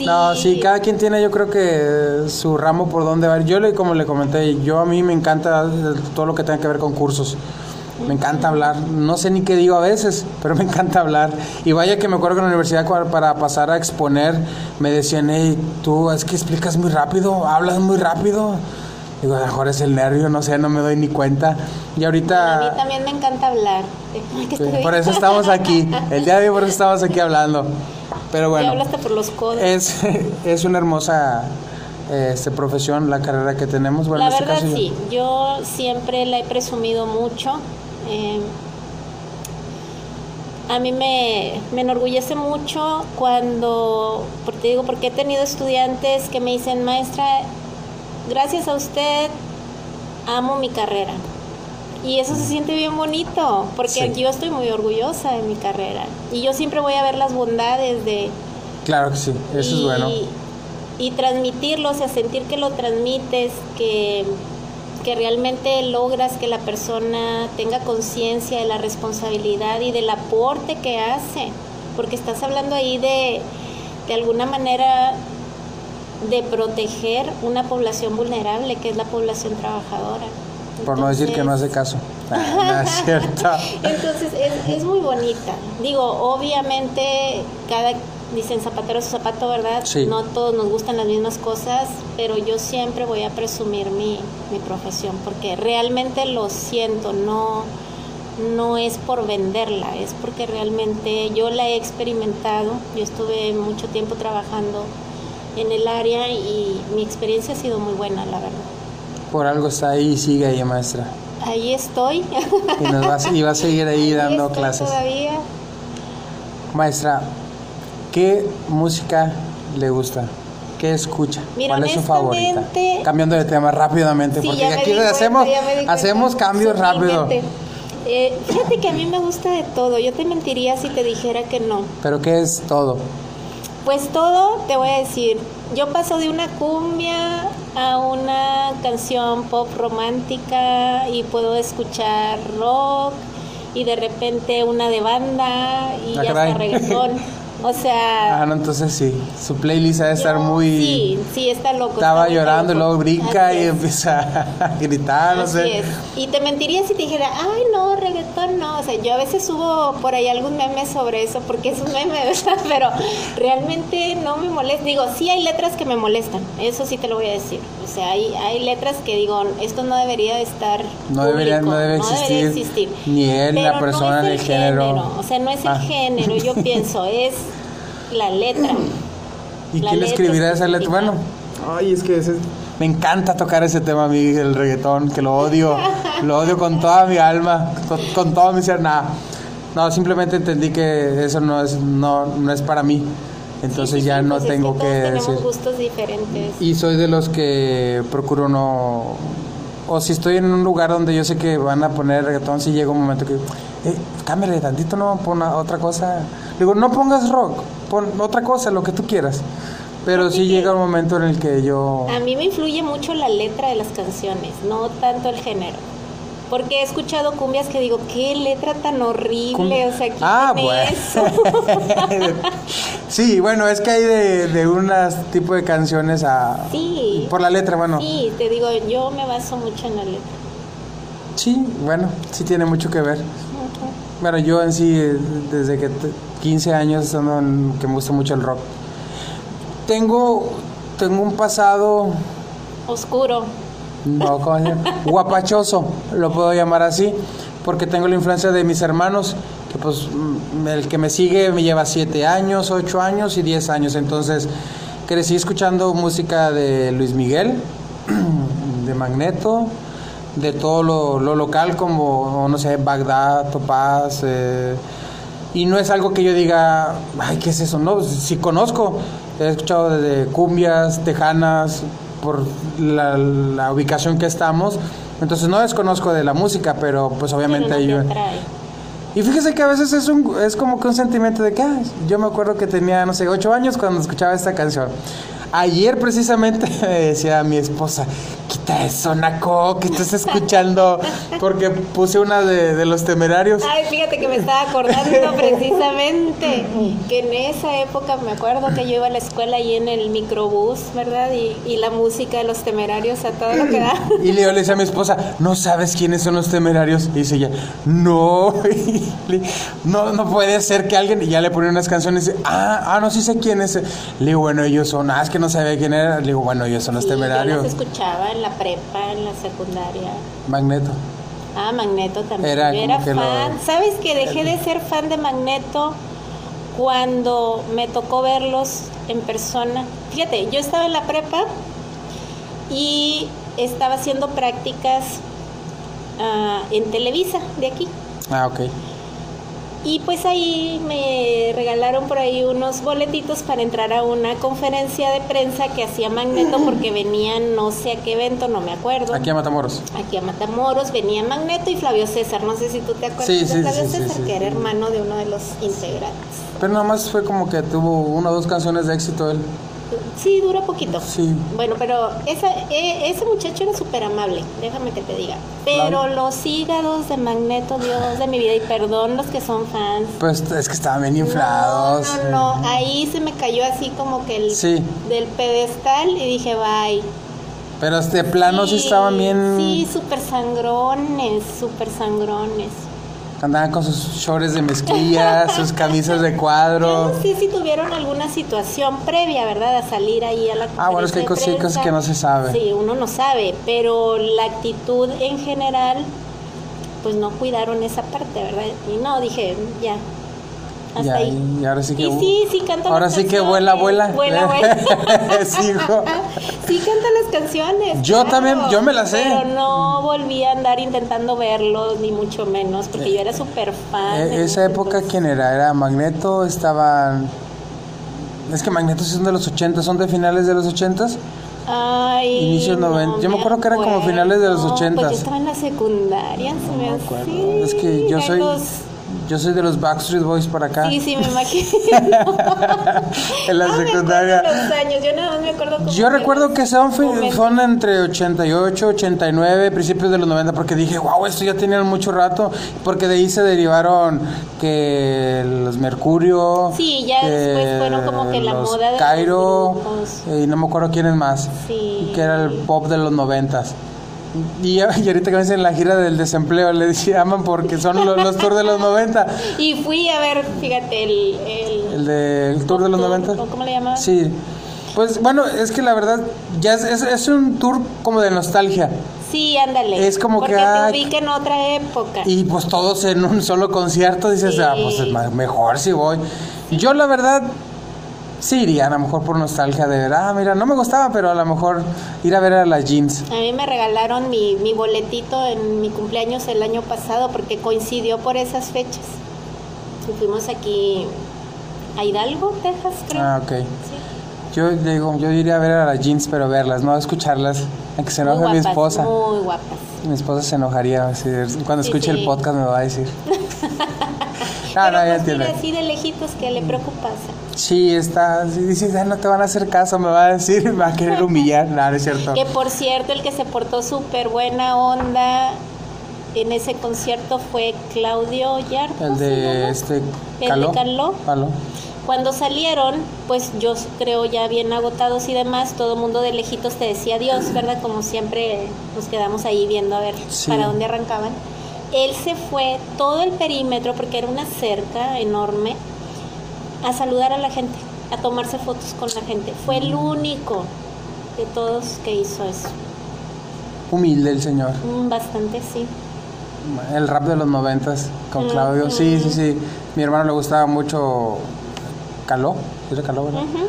No, sí, cada quien tiene yo creo que su ramo por donde va. Yo, le, como le comenté, yo a mí me encanta todo lo que tenga que ver con cursos. Me encanta hablar, no sé ni qué digo a veces, pero me encanta hablar. Y vaya que me acuerdo que en la universidad para pasar a exponer me decían, hey, tú es que explicas muy rápido, hablas muy rápido. Digo, a lo mejor es el nervio, no sé, no me doy ni cuenta. Y ahorita... A mí también me encanta hablar. *laughs* por eso estamos aquí. El día de hoy por eso estamos aquí hablando. Pero bueno. hablaste por los codos. Es, *laughs* es una hermosa este, profesión, la carrera que tenemos. Bueno, la este verdad sí, yo... siempre la he presumido mucho. Eh, a mí me, me, enorgullece mucho cuando, te digo, porque he tenido estudiantes que me dicen, maestra, gracias a usted amo mi carrera. Y eso se siente bien bonito, porque aquí yo estoy muy orgullosa de mi carrera. Y yo siempre voy a ver las bondades de... Claro que sí, eso es bueno. Y transmitirlo, o sea, sentir que lo transmites, que, que realmente logras que la persona tenga conciencia de la responsabilidad y del aporte que hace. Porque estás hablando ahí de, de alguna manera, de proteger una población vulnerable, que es la población trabajadora. Por no decir que no hace caso. Ah, es cierto. *laughs* Entonces es, es, muy bonita. Digo, obviamente cada dicen zapatero su zapato, ¿verdad? No todos nos gustan las mismas cosas, pero yo siempre voy a presumir mi, mi profesión porque realmente lo siento, no no es por venderla, es porque realmente yo la he experimentado, yo estuve mucho tiempo trabajando en el área y mi experiencia ha sido muy buena, la verdad. Por algo está ahí y sigue ahí, maestra. Ahí estoy. Y, nos va, y va a seguir ahí, *laughs* dando clases. Todavía. Maestra, ¿qué música le gusta? ¿Qué escucha? ¿Cuál es su favorita? Cambiando de tema rápidamente, porque aquí hacemos, hacemos cambios rápido. Eh, fíjate que a mí me gusta de todo. Yo te mentiría si te dijera que no. ¿Pero qué es todo? Pues todo, te voy a decir, yo paso de una cumbia a una canción pop romántica y puedo escuchar rock y de repente una de banda y ah, hasta reggaetón. *laughs* O sea. Ah, no, entonces sí. Su playlist ha de estar muy. Sí, sí, está loco. Estaba llorando y luego brinca y empieza *laughs* a gritar, no sé. Y te mentiría si te dijera, ay, no, reggaetón no. O sea, yo a veces subo por ahí algún meme sobre eso porque es un meme, *laughs* ¿verdad? Pero realmente no me molesta. Digo, sí hay letras que me molestan. Eso sí te lo voy a decir. O sea, hay, hay letras que digo, esto no debería de estar. No, debería, no debe existir. Ni él, ni la persona, ni el género. O sea, no es el ah. género, yo *laughs* pienso, es la letra. ¿Y quién escribirá esa letra? Bueno, ay, es que me encanta tocar ese tema a mí, el reggaetón, que lo odio, *laughs* lo odio con toda mi alma, con, todo mi ser, nada. No, simplemente entendí que eso no es, no, no es para mí. Entonces ya no pues tengo que, Tenemos gustos diferentes. Y soy de los que procuro no o si estoy en un lugar donde yo sé que van a poner reggaetón, si llega un momento que, eh, cámbiale tantito, no, pon otra cosa, digo, no pongas rock, pon otra cosa, lo que tú quieras. Pero sí llega un momento en el que yo... A mí me influye mucho la letra de las canciones, no tanto el género. Porque he escuchado cumbias que digo, qué letra tan horrible, o sea, ah, bueno. eso. *laughs* sí, bueno, es que hay de, de un tipo de canciones a... Sí. Por la letra, bueno. Sí, te digo, yo me baso mucho en la letra. Sí, bueno, sí tiene mucho que ver. Bueno, yo en sí, desde que 15 años, que me gusta mucho el rock. Tengo, tengo un pasado... Oscuro. No, ¿cómo se Guapachoso, lo puedo llamar así, porque tengo la influencia de mis hermanos, que pues mm, el que me sigue me lleva 7 años, 8 años y 10 años. Entonces, crecí escuchando música de Luis Miguel, *clears throat* de Magneto, de todo lo, local como, no sé, Bagdad, Topaz. Eh, y no es algo que yo diga, ay, ¿qué es eso? No, si conozco, he escuchado desde cumbias, tejanas, por la, ubicación que estamos. Entonces no desconozco de la música, pero pues obviamente yo... Y fíjese que a veces es, un, es como que un sentimiento de que yo me acuerdo que tenía, no sé, ocho años cuando escuchaba esta canción. Ayer precisamente me *laughs* decía mi esposa, quita eso, Naco, que estás escuchando, porque puse una de, los temerarios. Ay, fíjate que me estaba acordando precisamente que en esa época me acuerdo que yo iba a la escuela ahí en el microbús, ¿verdad? Y, y la música de los temerarios a todo lo que da. Y le decía a mi esposa, ¿no sabes quiénes son los temerarios? Y dice ella, no, *laughs* no, no puede ser que alguien, y ya le pone unas canciones, ah, ah, no, sí sé quiénes. Le digo, bueno, ellos son, ah, es que no sabía quién era. Le digo, bueno, ellos son los temerarios. Yo los escuchaba en la prepa, en la secundaria. Magneto. Ah, Magneto también. Era, fan. ¿Sabes que dejé de ser fan de Magneto cuando me tocó verlos en persona? Fíjate, yo estaba en la prepa y estaba haciendo prácticas ah, en Televisa de aquí. Ah, ok. Y pues ahí me regalaron por ahí unos boletitos para entrar a una conferencia de prensa que hacía Magneto *clears throat* porque venían no sé a qué evento, no me acuerdo. Aquí a Matamoros. Aquí a Matamoros venía Magneto y Flavio César, no sé si tú te acuerdas de Flavio César, que era hermano de uno de los integrantes. Pero nada más fue como que tuvo una o dos canciones de éxito él. Sí, dura poquito. Sí. Bueno, pero esa, e, ese muchacho era súper amable, déjame que te diga. Pero los hígados de Magneto, Dios de mi vida, y perdón los que son fans. Pues es que estaban bien inflados. No, no, no. ahí se me cayó así como que el del pedestal y dije, bye. Pero este plano sí, sí estaban bien. Sí, súper sangrones, súper sangrones. Andaban con sus shorts de mezclilla, *laughs* sus camisas de cuadro. Yo no sé si tuvieron alguna situación previa, ¿verdad? A salir ahí a la Ah, bueno, es que hay cosas que no se sabe. Sí, uno no sabe, pero la actitud en general, pues no cuidaron esa parte, ¿verdad? Y no, dije, ya, hasta ahí. Y ahora sí que, sí, sí, canta ahora sí que vuela, vuela. Vuela, *laughs* vuela. sí, hijo. *laughs* sí, canta las canciones. Yo también, yo me las sé. Pero no volví a andar intentando verlos, ni mucho menos, porque yo era súper fan. Eh, esa época, ¿quién era? Era Magneto, estaban... Es que Magneto son de los 80, son de finales de los 80 Ay, Inicio 90. Yo me acuerdo que era como finales de los 80. Pues yo estaba en la secundaria, se me no Es que yo soy yo soy de los Backstreet Boys por acá. Sí, sí, me imagino. *laughs* en la secundaria. Yo no me acuerdo Yo recuerdo que son, son entre 88, 89, principios de los 90, porque dije, wow, esto ya tenían mucho rato. Porque de ahí se derivaron que los Mercurio. Sí, ya después fueron como que la moda de. Cairo. y no me acuerdo quiénes más. Sí. Que era el pop de los 90. Y, ahorita que me dicen la gira del desempleo, le llaman porque son los, tours de los 90. *laughs* Y fui a ver, fíjate, el... ¿El, del tour de los 90? ¿Cómo le llaman? Sí. Pues bueno, es que la verdad, ya es, es, un tour como de nostalgia. Sí, ándale. Es como porque que. Porque te ubica en otra época. Y pues todos en un solo concierto dices, ah, pues mejor si voy. Yo la verdad Sí, iría a lo mejor por nostalgia de ver, ah, mira, no me gustaba, pero a lo mejor ir a ver a las jeans. A mí me regalaron mi, mi boletito en mi cumpleaños el año pasado porque coincidió por esas fechas. Y fuimos aquí a Hidalgo, Texas, creo. Ah, ok. Yo digo, yo iría a ver a las jeans, pero verlas, no a escucharlas, a que se enoje mi esposa. Muy guapas. Mi esposa se enojaría, cuando escuche el podcast me va a decir. *laughs* Ah, no, ya pues, mira, así de lejitos que le preocupas. Sí, está. Si dices, "Ah, no te van a hacer caso, me va a decir, me *laughs* va a querer humillar. No, no es cierto. Que por cierto, el que se portó súper buena onda en ese concierto fue Claudio Yarto. El ¿se de este. de Caló. Caló. Caló. Cuando salieron, pues yo creo ya bien agotados y demás, todo el mundo de lejitos te decía adiós, ¿verdad? Como siempre nos quedamos ahí viendo a ver Sí. para dónde arrancaban. Él se fue todo el perímetro, porque era una cerca enorme, a saludar a la gente, a tomarse fotos con la gente. Fue el único de todos que hizo eso. Humilde el señor. Mm, Bastante, sí. El rap de los noventas con Claudio. Sí, sí, sí. Mi hermano le gustaba mucho Caló. ¿Era Caló, verdad? Ujú.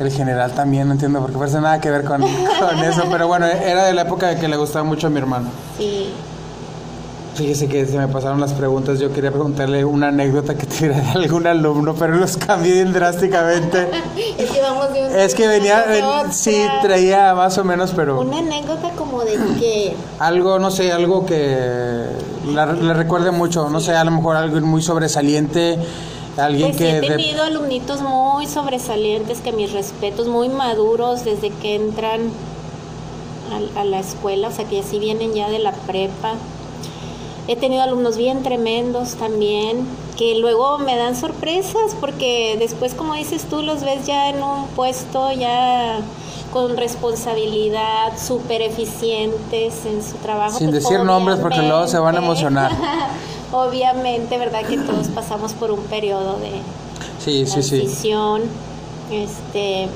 El general también, no entiendo por qué parece nada que ver con, *laughs* con eso. Pero bueno, era de la época de que le gustaba mucho a mi hermano. Sí. Fíjese que se me pasaron las preguntas. Yo quería preguntarle una anécdota que *laughs* tuviera de algún alumno, pero los cambié bien drásticamente. *laughs* Es que vamos de un Es que venía, ven- sí, traía más o menos, pero Una anécdota como de que... algo, no sé, algo que le recuerde mucho. No sé, a lo mejor algo muy sobresaliente. Alguien Pues que. he de- tenido alumnitos muy sobresalientes, que mis respetos, muy maduros desde que entran a, a la escuela, o sea que así vienen ya de la prepa. He tenido alumnos bien tremendos también, que luego me dan sorpresas porque después, como dices tú, los ves ya en un puesto ya con responsabilidad, súper eficientes en su trabajo. Sin pues, decir nombres porque luego se van a emocionar. *laughs* Obviamente, ¿verdad? Que todos pasamos por un periodo de, Sí, sí, sí. Este.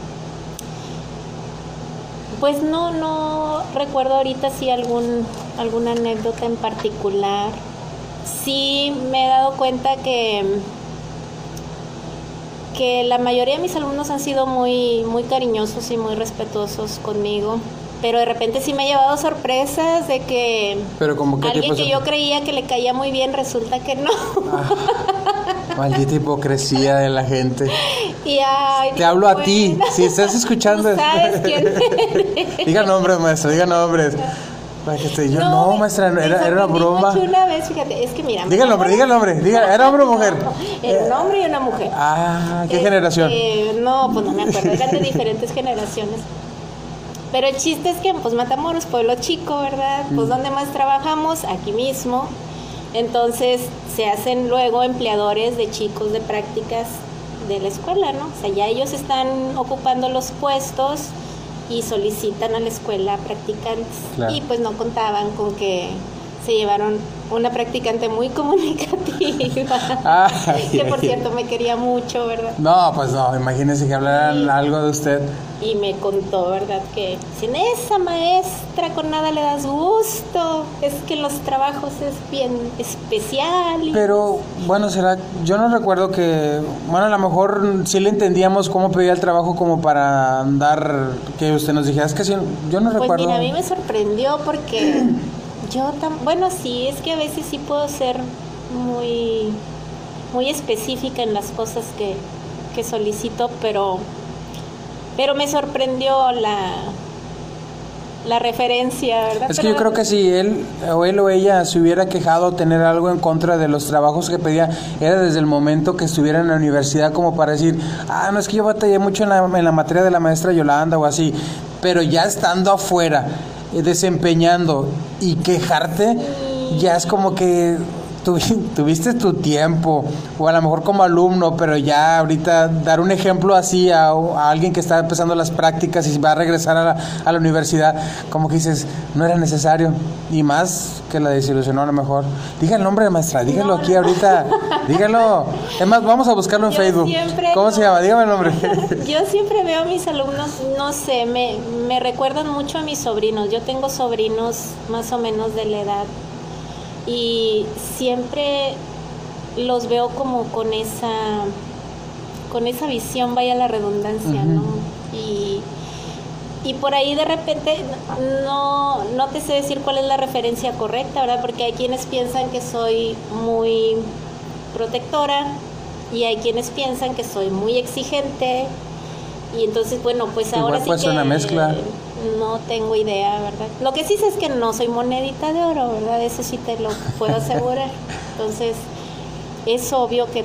Pues no, no recuerdo ahorita si algún, alguna anécdota en particular. Sí me he dado cuenta que, que la mayoría de mis alumnos han sido muy, muy cariñosos y muy respetuosos conmigo. Pero de repente sí me he llevado sorpresas de que Pero como qué alguien que yo creía que le caía muy bien resulta que no. *laughs* Maldita hipocresía de la gente. Y ay, Te hablo a ti. Si estás escuchando. Tú sabes quién eres. *laughs* diga nombres, maestra, diga nombres. Yo, no, maestra, era, era una broma. una vez, fíjate, es que mira. Diga el nombre, diga el nombre. Diga, ¿era hombre o mujer? *laughs* Era un hombre y una mujer. Ah, ¿qué Este, generación? No, pues no me acuerdo, eran de diferentes generaciones. Pero el chiste es que, pues Matamoros, pueblo chico, ¿verdad? Pues donde más trabajamos, aquí mismo. Entonces se hacen luego empleadores de chicos de prácticas de la escuela, ¿no? O sea, ya ellos están ocupando los puestos y solicitan a la escuela practicantes. Claro. Y pues no contaban con que se llevaron una practicante muy *laughs* comunicativa. Ay, que por ay. cierto me quería mucho, ¿verdad? No, pues no, imagínese que hablaran algo de usted. Y me contó, ¿verdad? Que sin esa maestra con nada le das gusto. Es que los trabajos es bien especial. y- Pero bueno, será, yo no recuerdo que, bueno, a lo mejor sí le entendíamos cómo pedía el trabajo como para andar, que usted nos dijera, es que sí, yo no pues recuerdo. mira, a mí me sorprendió porque *clears throat* yo bueno, sí, es que a veces sí puedo ser muy, muy específica en las cosas que, que solicito, pero, pero me sorprendió la, la referencia, ¿verdad? Es que yo creo que si él o él o ella se hubiera quejado tener algo en contra de los trabajos que pedía, era desde el momento que estuviera en la universidad como para decir, ah, no es que yo batallé mucho en la, en la materia de la maestra Yolanda o así, pero ya estando afuera, desempeñando y quejarte, ya es como que tuviste tu tiempo, o a lo mejor como alumno, pero ya ahorita dar un ejemplo así a, a alguien que está empezando las prácticas y va a regresar a la, a la universidad, como que dices, no era necesario, y más que la desilusionó a lo mejor. Diga el nombre, maestra, dígalo aquí ahorita, dígalo. Es más, vamos a buscarlo en Yo Facebook. ¿Cómo se llama? Dígame el nombre. *laughs* Yo siempre veo a mis alumnos, no sé, me, me recuerdan mucho a mis sobrinos. Yo tengo sobrinos más o menos de la edad y siempre los veo como con esa con esa visión, vaya la redundancia, ¿no? Y, y por ahí de repente no, no te sé decir cuál es la referencia correcta, ¿verdad? Porque hay quienes piensan que soy muy protectora y hay quienes piensan que soy muy exigente y entonces bueno pues Igual ahora sí que ser una mezcla. No tengo idea verdad lo que sí sé es que no soy monedita de oro verdad eso sí te lo puedo asegurar entonces es obvio que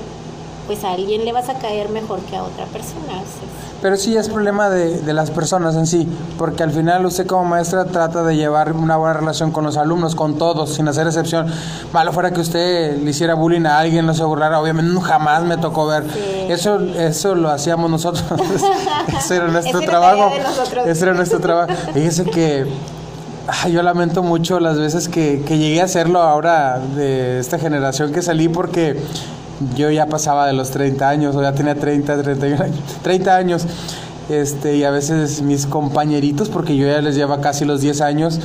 pues a alguien le vas a caer mejor que a otra persona. Pero sí es problema de, de, las personas en sí, porque al final usted como maestra trata de llevar una buena relación con los alumnos, con todos, sin hacer excepción. Malo fuera que usted le hiciera bullying a alguien, no se burlara, obviamente *laughs* jamás me tocó ver. Eso eso lo hacíamos nosotros. *laughs* Ese era nuestro trabajo. Ese era nuestro trabajo. Fíjese que yo lamento mucho las veces que, que llegué a hacerlo ahora de esta generación que salí porque yo ya pasaba de los 30 años, o ya tenía 30, 31 años, 30 años. Este, y a veces mis compañeritos, porque yo ya les lleva casi los 10 años,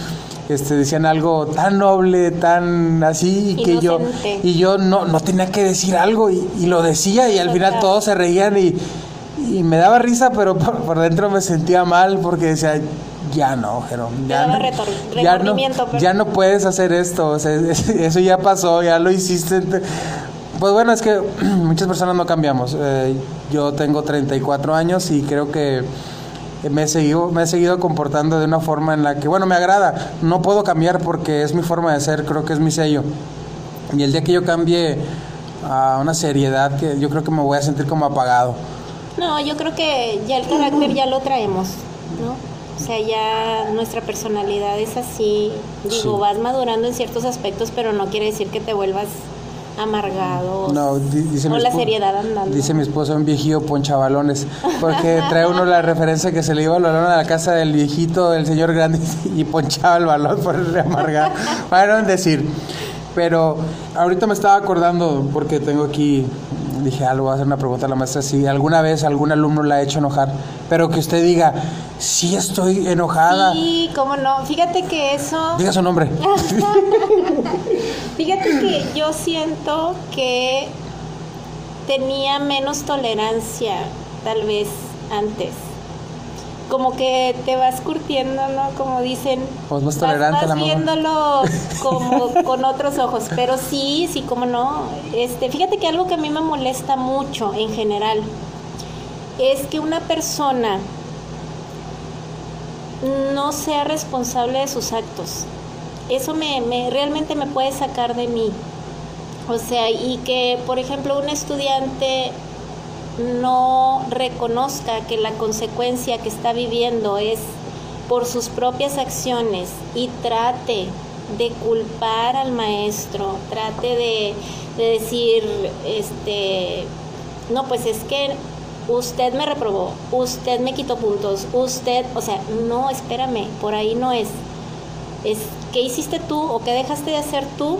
este, decían algo tan noble, tan así, y que yo, y yo no, no tenía que decir algo, y, lo decía, y al final todos se reían, y, y me daba risa, pero por, dentro me sentía mal, porque decía, ya no, Jerón, ya, no, ya, no, ya no puedes hacer esto, *laughs* eso ya pasó, ya lo hiciste. Pues bueno, es que *clears throat* muchas personas no cambiamos. Eh, yo tengo 34 años y creo que me he, seguido, me he seguido comportando de una forma en la que, bueno, me agrada. No puedo cambiar porque es mi forma de ser, creo que es mi sello. Y el día que yo cambie a una seriedad, que yo creo que me voy a sentir como apagado. No, yo creo que ya el carácter ya lo traemos, ¿no? O sea, ya nuestra personalidad es así. Digo, vas madurando en ciertos aspectos, pero no quiere decir que te vuelvas amargado No, dice o la seriedad andando. Dice mi esposo un viejillo ponchabalones, porque trae uno la referencia que se le iba el balón a la casa del viejito, del señor grande, *laughs* y ponchaba el balón por el amargado. Bueno, decir. Pero ahorita me estaba acordando, porque tengo aquí, dije algo, voy a hacer una pregunta a la maestra, si alguna vez algún alumno la ha hecho enojar, pero que usted diga, sí estoy enojada. Sí, cómo no. Fíjate que eso... Diga su nombre. *laughs* Fíjate que yo siento que tenía menos tolerancia, tal vez, antes. Como que te vas curtiendo, ¿no? Como dicen. Pues más tolerante vas, viéndolo *laughs* como con otros ojos. Pero sí, sí, cómo no. Este, fíjate que algo que a mí me molesta mucho en general es que una persona no sea responsable de sus actos. Eso me, me, realmente me puede sacar de mí. O sea, y que, por ejemplo, un estudiante no reconozca que la consecuencia que está viviendo es por sus propias acciones y trate de culpar al maestro, trate de, de decir, este, no, pues es que usted me reprobó, usted me quitó puntos, usted, o sea, no, espérame, por ahí no es. Es qué hiciste tú o qué dejaste de hacer tú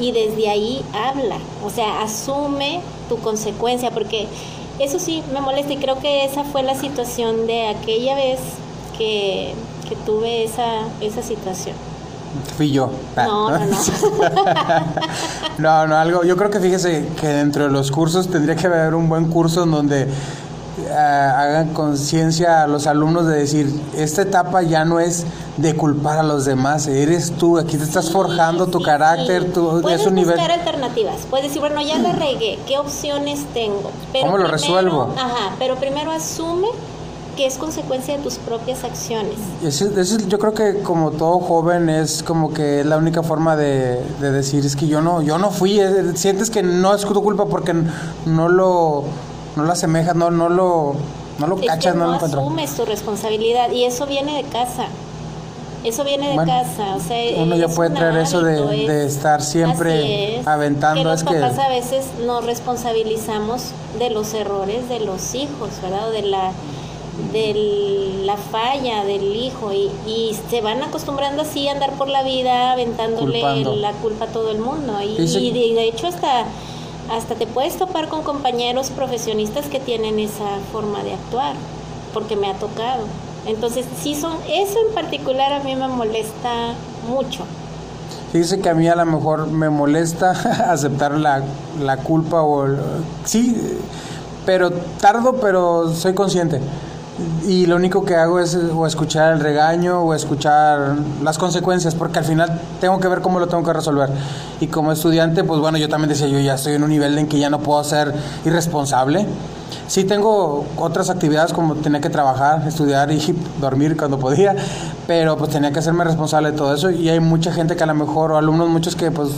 y desde ahí habla, o sea, asume tu consecuencia, porque eso sí me molesta y creo que esa fue la situación de aquella vez que, que tuve esa, esa situación. Fui yo. No, no, no. *laughs* no, no, algo. Yo creo que fíjese que dentro de los cursos tendría que haber un buen curso en donde hagan conciencia a los alumnos de decir, esta etapa ya no es de culpar a los demás, eres tú, aquí te estás forjando tu carácter, tu, Puedes es un nivel... buscar alternativas, puedes decir, bueno, ya la regué, ¿qué opciones tengo? ¿Cómo lo resuelvo? Ajá, pero primero asume que es consecuencia de tus propias acciones. yo creo que como todo joven es como que es la única forma de, decir es que yo no yo no fui, sientes que no es tu culpa porque no lo no lo asemejas, no no lo no lo cachas, no, no, lo encuentras. asumes tu responsabilidad y eso viene de casa. Eso viene de casa, o sea, uno ya puede traer eso de, estar siempre aventando. Que los papás a veces nos responsabilizamos de los errores de los hijos, ¿verdad? de la de la falla del hijo y, y, se van acostumbrando así a andar por la vida aventándole la culpa a todo el mundo y, de, hecho hasta hasta te puedes topar con compañeros profesionistas que tienen esa forma de actuar porque me ha tocado. Entonces sí son eso en particular a mí me molesta mucho. Dice que a mí a lo mejor me molesta *laughs* aceptar la, la culpa o sí pero tardo pero soy consciente y lo único que hago es o escuchar el regaño o escuchar las consecuencias, porque al final tengo que ver cómo lo tengo que resolver. Y como estudiante, pues bueno, yo también decía, yo ya estoy en un nivel en que ya no puedo ser irresponsable. Sí tengo otras actividades como tenía que trabajar, estudiar y *laughs* dormir cuando podía, pero pues tenía que hacerme responsable de todo eso y hay mucha gente que a lo mejor, o alumnos muchos que pues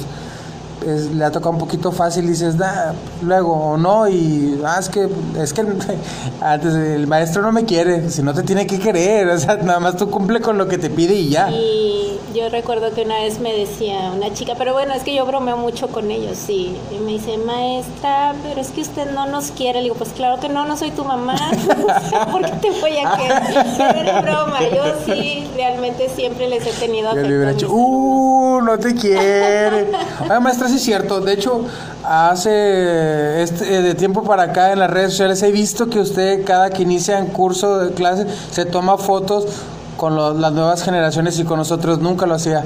le ha tocado un poquito fácil, dices, da, luego o no, y ah, es que, es que *laughs* antes el maestro no me quiere, si no te tiene que querer, o sea, nada más tú cumple con lo que te pide y ya. Y yo recuerdo que una vez me decía una chica, pero bueno, es que yo bromeo mucho con ellos, sí, y me dice, maestra, pero es que usted no nos quiere, le digo, pues claro que no, no soy tu mamá, *laughs* ¿por qué te voy a querer? Era broma, yo sí, realmente siempre les he tenido afecto. uh, no te quiere. *laughs* Maestra, es cierto. De hecho, hace este, de tiempo para acá en las redes sociales he visto que usted cada que inicia un curso de clase se toma fotos con las nuevas generaciones y con nosotros nunca lo hacía.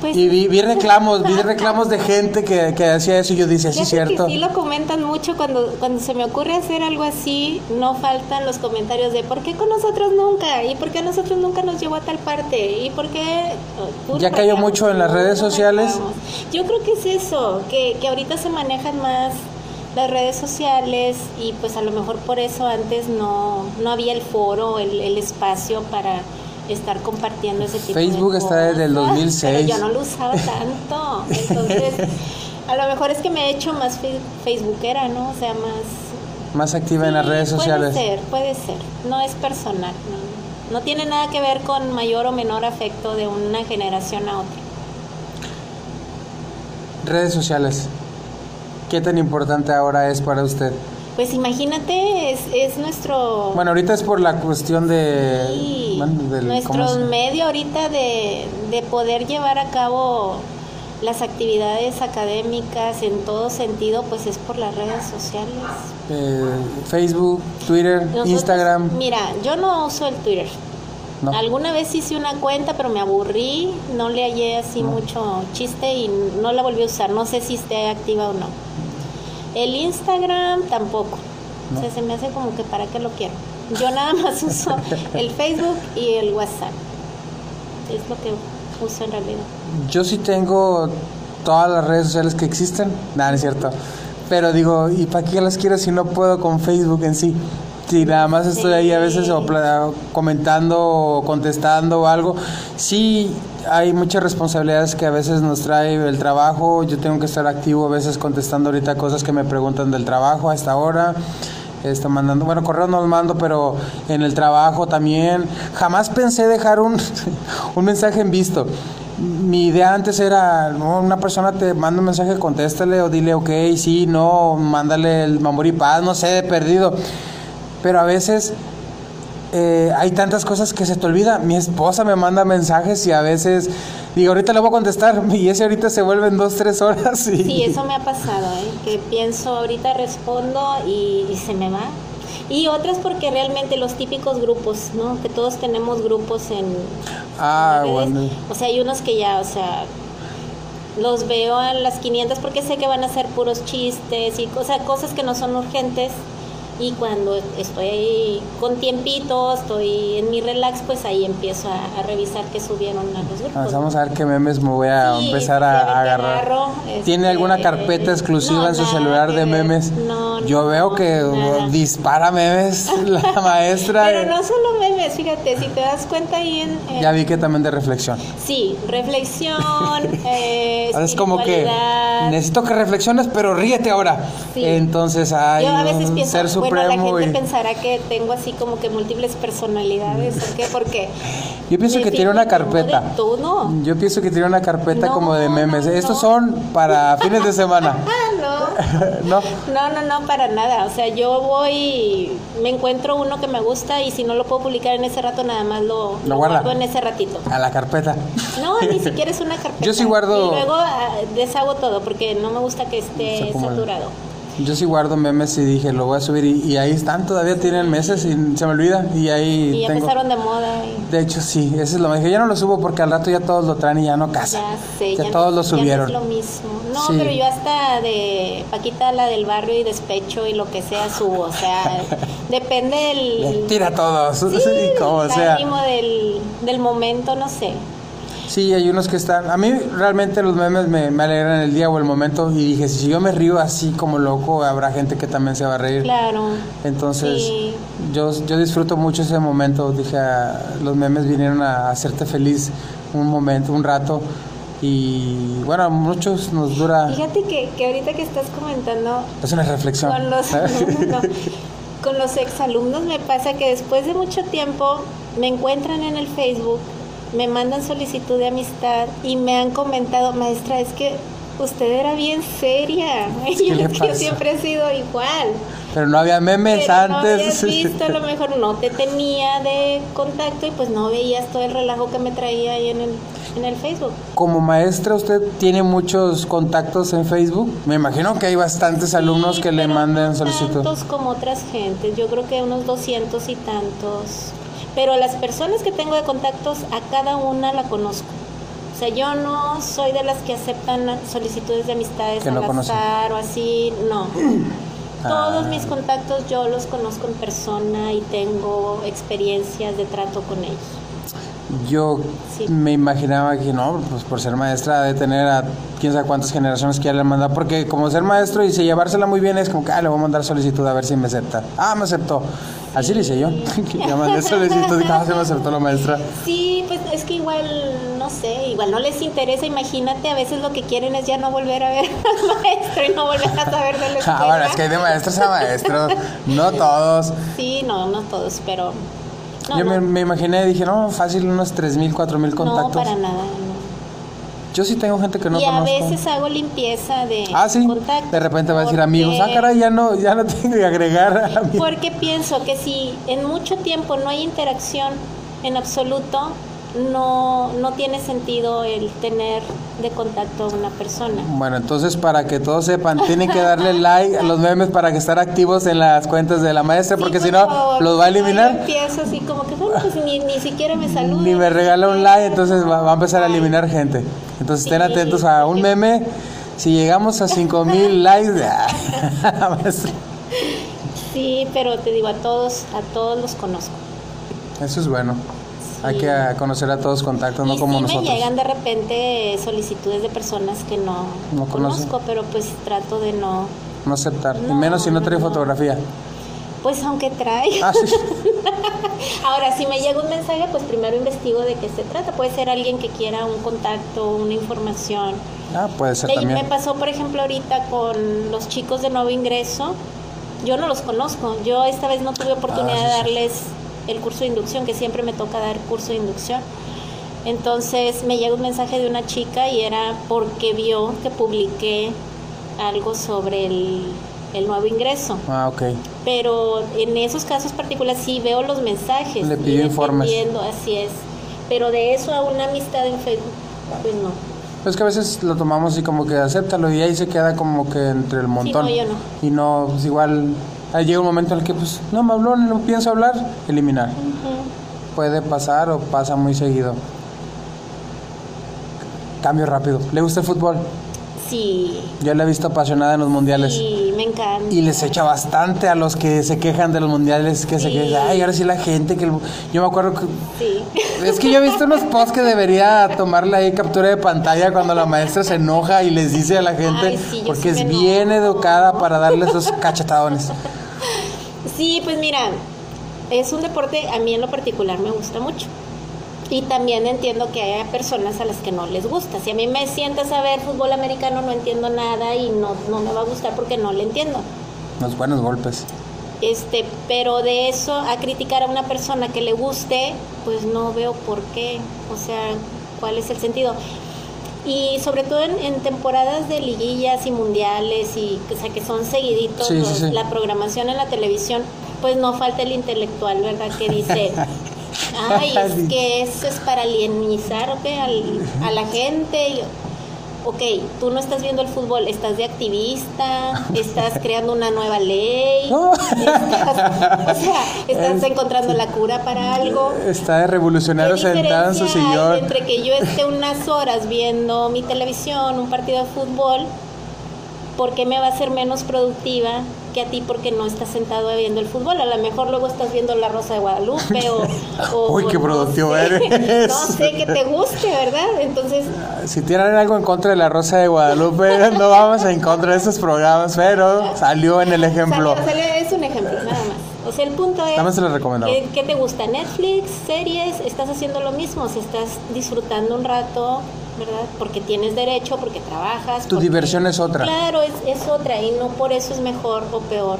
Pues y vi, reclamos, vi reclamos de gente que, que hacía eso y yo decía, sí, cierto. sí lo comentan mucho cuando, cuando se me ocurre hacer algo así, no faltan los comentarios de ¿por qué con nosotros nunca? ¿Y por qué a nosotros nunca nos llevó a tal parte? ¿Y por qué? ya cayó mucho en las redes sociales. Yo creo que es eso, que, que ahorita se manejan más las redes sociales y pues a lo mejor por eso antes no, no había el foro, el, el espacio para estar compartiendo ese tipo Facebook de está desde el 2006. Pero yo no lo usaba tanto. Entonces, *laughs* a lo mejor es que me he hecho más facebookera, ¿no? O sea, más... Más activa en las redes sociales. Puede ser, puede ser. No es personal. No, no tiene nada que ver con mayor o menor afecto de una generación a otra. Redes sociales. ¿Qué tan importante ahora es para usted? Pues imagínate, es, es nuestro... Bueno, ahorita es por la cuestión de... Sí, nuestro medio ahorita de, de poder llevar a cabo las actividades académicas en todo sentido, pues es por las redes sociales. Eh, Facebook, Twitter, Instagram. Mira, yo no uso el Twitter. Alguna vez hice una cuenta, pero me aburrí, no le hallé así mucho chiste y no la volví a usar. No sé si esté activa o no. El Instagram tampoco. O sea, se me hace como que para qué lo quiero. Yo nada más *laughs* uso el Facebook y el WhatsApp. Es lo que uso en realidad. Yo sí tengo todas las redes sociales que existen. Nada, no es cierto. Pero digo, ¿y para qué las quiero si no puedo con Facebook en sí? Si nada más estoy ahí a veces comentando o contestando o algo. Sí, hay muchas responsabilidades que a veces nos trae el trabajo. Yo tengo que estar activo a veces contestando ahorita cosas que me preguntan del trabajo a esta hora. Está mandando, bueno, correo no los mando, pero en el trabajo también. Jamás pensé dejar un, *laughs* un mensaje en visto. Mi idea antes era, ¿no? una persona te manda un mensaje, contéstale o dile, ok, sí, no, mándale el mamor y paz, no sé, perdido. Pero a veces eh, hay tantas cosas que se te olvida. Mi esposa me manda mensajes y a veces digo, ahorita le voy a contestar *laughs* y ese ahorita se vuelve en dos, tres horas. Y... Sí, eso me ha pasado, ¿eh? que pienso, ahorita respondo y, se me va. Y otras porque realmente los típicos grupos, ¿no? Que todos tenemos grupos en... Ah, bueno. O sea, hay unos que ya, o sea, los veo a las 500 porque sé que van a ser puros chistes y cosas, cosas que no son urgentes y cuando estoy con tiempito, estoy en mi relax, pues ahí empiezo a, revisar qué subieron a los grupos. Vamos a ver qué memes me voy a empezar a, agarrar. ¿Tiene este, alguna carpeta exclusiva en su celular de memes? No, Yo veo que dispara memes *laughs* la *laughs* maestra. Pero no solo memes, fíjate, si te das cuenta ahí en... Ya vi que también de reflexión. Sí, reflexión, *laughs* eh, Es como que necesito que reflexiones, pero ríete ahora. Entonces hay Yo a veces pienso, ser bueno, la gente pensará que tengo así como que múltiples personalidades, ¿o qué? Porque yo pienso que tiene una carpeta. Yo pienso que tiene una carpeta como de memes. Estos son para fines de semana. no. no. No, no, para nada. O sea, yo voy, me encuentro uno que me gusta y si no lo puedo publicar en ese rato, nada más lo, lo, guardo en ese ratito. A la carpeta. No, ni *laughs* siquiera es una carpeta. Yo sí guardo. Y luego ah, deshago todo porque no me gusta que esté saturado. Yo sí guardo memes y dije, lo voy a subir y, ahí están, todavía tienen meses y se me olvida y ahí Y ya empezaron de moda. De hecho, sí, eso es lo que dije, ya no lo subo porque al rato ya todos lo traen y ya no casa. Ya sé, ya, todos lo subieron. es lo mismo. No, pero yo hasta de Paquita, la del barrio y despecho y lo que sea subo, o sea, *laughs* depende del... Tira todos, sí, *laughs* como sea. Del, del momento, no sé. Sí, hay unos que están. A mí realmente los memes me, alegran el día o el momento. Y dije, si yo me río así como loco, habrá gente que también se va a reír. Claro. Entonces, yo, yo disfruto mucho ese momento. Dije, ah, los memes vinieron a hacerte feliz un momento, un rato. Y bueno, a muchos nos dura... Fíjate que, que ahorita que estás comentando... Es una reflexión. Con los, *laughs* no, con los exalumnos me pasa que después de mucho tiempo me encuentran en el Facebook, me mandan solicitud de amistad y me han comentado, maestra, es que usted era bien seria. *laughs* yo siempre he sido igual. Pero no había memes antes. No *laughs* visto, a lo mejor no te tenía de contacto y pues no veías todo el relajo que me traía ahí en el, en el Facebook. Como maestra, ¿usted tiene muchos contactos en Facebook? Me imagino que hay bastantes alumnos que le manden solicitud. Tantos como otras gentes, yo creo que unos 200 y tantos. Pero las personas que tengo de contactos, a cada una la conozco. O sea, yo no soy de las que aceptan solicitudes de amistades al azar o así, no. *clears throat* Todos mis contactos yo los conozco en persona y tengo experiencias de trato con ellos. Yo me imaginaba que no, pues por ser maestra de tener a quién sabe cuántas generaciones que ya le manda, porque como ser maestro y se llevársela muy bien es como que ah, le voy a mandar solicitud a ver si me acepta. Ah, me aceptó. Así le hice yo. *laughs* ya mandé solicitud y ah, se me aceptó la maestra. Sí, pues es que igual, no sé, igual no les interesa. Imagínate, a veces lo que quieren es ya no volver a ver *laughs* al maestro y no volver a saber de la escuela. *laughs* Ah, bueno, es que hay de maestros a maestros, no todos. Sí, no, no todos, pero yo Me, me, imaginé, dije, no, fácil, unos 3.000, 4.000 contactos. No, para nada, Yo sí tengo gente que no y conozco. Y a veces hago limpieza de ah, ¿sí? contactos. De repente va a decir amigos, ah, caray, ya no, ya no *laughs* tengo que agregar a Porque pienso que si en mucho tiempo no hay interacción en absoluto, no, no tiene sentido el tener de contacto a una persona. Bueno, entonces para que todos sepan, tienen que darle like a los memes para que estar activos en las cuentas de la maestra, porque si no, los va a eliminar. Empiezo así como que, bueno, pues ni, ni siquiera me saluda. Ni me regala un like, entonces va, a empezar a eliminar gente. Entonces estén atentos a un meme. Si llegamos a 5000 *laughs* likes, *laughs* Sí, pero te digo, a todos, a todos los conozco. Eso es bueno. Hay que conocer a todos contactos, no como nosotros. me llegan de repente solicitudes de personas que no, conozco, pero pues trato de no... No aceptar, y menos si no trae fotografía. Pues aunque trae. Ah, sí. *laughs* Ahora, si me llega un mensaje, pues primero investigo de qué se trata. Puede ser alguien que quiera un contacto, una información. Ah, puede ser también. Me pasó, por ejemplo, ahorita con los chicos de nuevo ingreso. Yo no los conozco. Yo esta vez no tuve oportunidad ah, de darles el curso de inducción, que siempre me toca dar curso de inducción. Entonces me llega un mensaje de una chica y era porque vio que publiqué algo sobre el, nuevo ingreso. Ah, ok. Pero en esos casos particulares sí veo los mensajes. Le pido informes. Así es. Pero de eso a una amistad en Facebook, pues no. Es que a veces lo tomamos y como que acéptalo y ahí se queda como que entre el montón. Sí, no, yo no. Y no, pues igual Ahí llega un momento en el que, pues, no me habló, no pienso hablar, eliminar. Puede pasar o pasa muy seguido. Cambio rápido. ¿Le gusta el fútbol? Sí. Yo la he visto apasionada en los mundiales. Sí, me encanta. Y les echa bastante a los que se quejan de los mundiales, que se quejan, ay, ahora sí la gente, que yo me acuerdo que... Sí. *laughs* Es que yo he visto unos posts que debería tomarle ahí captura de pantalla cuando la maestra se enoja y les dice a la gente, porque es bien educada para darle esos cachetadones. *laughs* Sí, pues mira, es un deporte, a mí en lo particular me gusta mucho. Y también entiendo que hay personas a las que no les gusta. Si a mí me sientas a ver fútbol americano, no entiendo nada y no, no me va a gustar porque no le entiendo. Los buenos golpes. Este, pero de eso a criticar a una persona que le guste, pues no veo por qué. O sea, cuál es el sentido. Y sobre todo en, temporadas de liguillas y mundiales, y o sea, que son seguiditos la programación en la televisión, pues no falta el intelectual, ¿verdad? Que dice, *laughs* Ay, es que eso es para alienizar a la gente. Y, ok, tú no estás viendo el fútbol, estás de activista, estás creando una nueva ley, *laughs* estás, o sea, estás encontrando la cura para algo. Está de revolucionario sentado en su sillón. Entre que yo esté unas horas viendo mi televisión, un partido de fútbol, ¿por qué me va a ser menos productiva que a ti porque no estás sentado viendo el fútbol? A lo mejor luego estás viendo La Rosa de Guadalupe o... *laughs* Uy, qué productivo eres. No sé, que te guste, ¿verdad? Entonces... Si tienen algo en contra de La Rosa de Guadalupe, *laughs* no vamos en contra de esos programas, pero salió en el ejemplo. es un ejemplo, nada más. O sea, el punto es... ¿qué, ¿Qué te gusta? ¿Netflix? ¿Series? ¿Estás haciendo lo mismo? Si estás disfrutando un rato ¿verdad? Porque tienes derecho, porque trabajas. Tu diversión es otra. Claro, es, es otra y no por eso es mejor o peor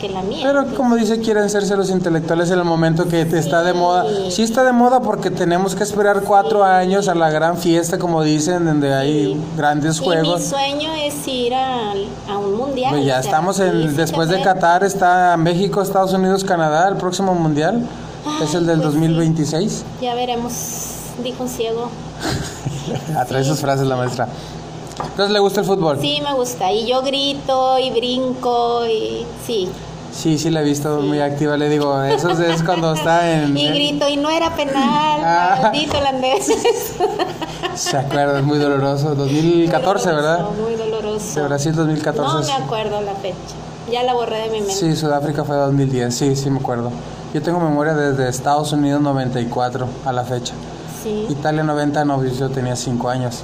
que la mía. Pero como dice, quieren serse los intelectuales en el momento que te está de moda. Sí está de moda porque tenemos que esperar cuatro años a la gran fiesta, como dicen, donde hay grandes juegos. Y mi sueño es ir a, a un mundial. Pues ya estamos en, después de Qatar, está México, Estados Unidos, Canadá, el próximo mundial. es el del pues 2026. Ya veremos, dijo un ciego. *laughs* *laughs* Atrae sus frases la maestra. Entonces, ¿le gusta el fútbol? Sí, me gusta. Y yo grito y brinco y sí. Sí, sí la he visto muy activa, le digo, eso es cuando *laughs* está en... Y grito, y no era penal, *laughs* ah. maldito holandés. Se acuerda, es muy doloroso, 2014, ¿verdad? Muy doloroso. De Brasil 2014. No me acuerdo la fecha, ya la borré de mi mente. Sí, Sudáfrica fue 2010, sí, sí me acuerdo. Yo tengo memoria desde Estados Unidos 94 a la fecha. Italia 90, no, yo tenía 5 años.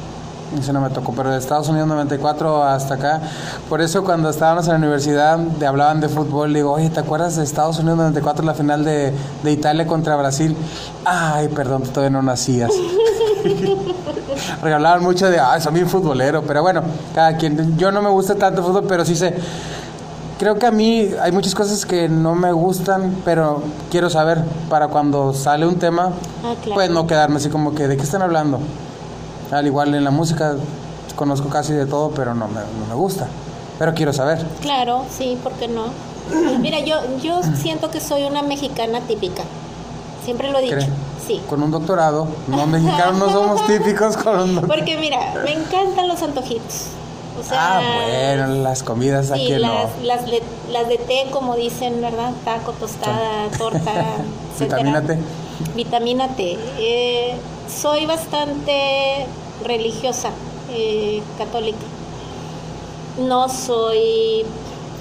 Eso no me tocó, pero de Estados Unidos 94 hasta acá. Por eso cuando estábamos en la universidad de, hablaban de fútbol, digo, oye, ¿te acuerdas de Estados Unidos 94, la final de, de Italia contra Brasil? Ay, perdón, todavía no nacías. *laughs* Porque hablaban mucho de, ay, son bien futbolero, pero bueno, cada quien, yo no me gusta tanto fútbol, pero sí sé. Creo que a mí hay muchas cosas que no me gustan, pero quiero saber para cuando sale un tema, ah, pues no quedarme así como que, ¿de qué están hablando? Al igual en la música conozco casi de todo, pero no me, no me gusta. Pero quiero saber. Claro, sí, ¿por qué no? Mira, yo, yo siento que soy una mexicana típica. Siempre lo he dicho. Sí. Con un doctorado. No, mexicanos no somos *laughs* típicos con un doctorado. Porque mira, me encantan los antojitos. O sea, ah, bueno, las comidas aquí las, no. Las, las de té, como dicen, ¿verdad? Taco, tostada, *laughs* torta, Vitamina T. Vitamina T. Eh, soy bastante religiosa, eh, católica. No soy,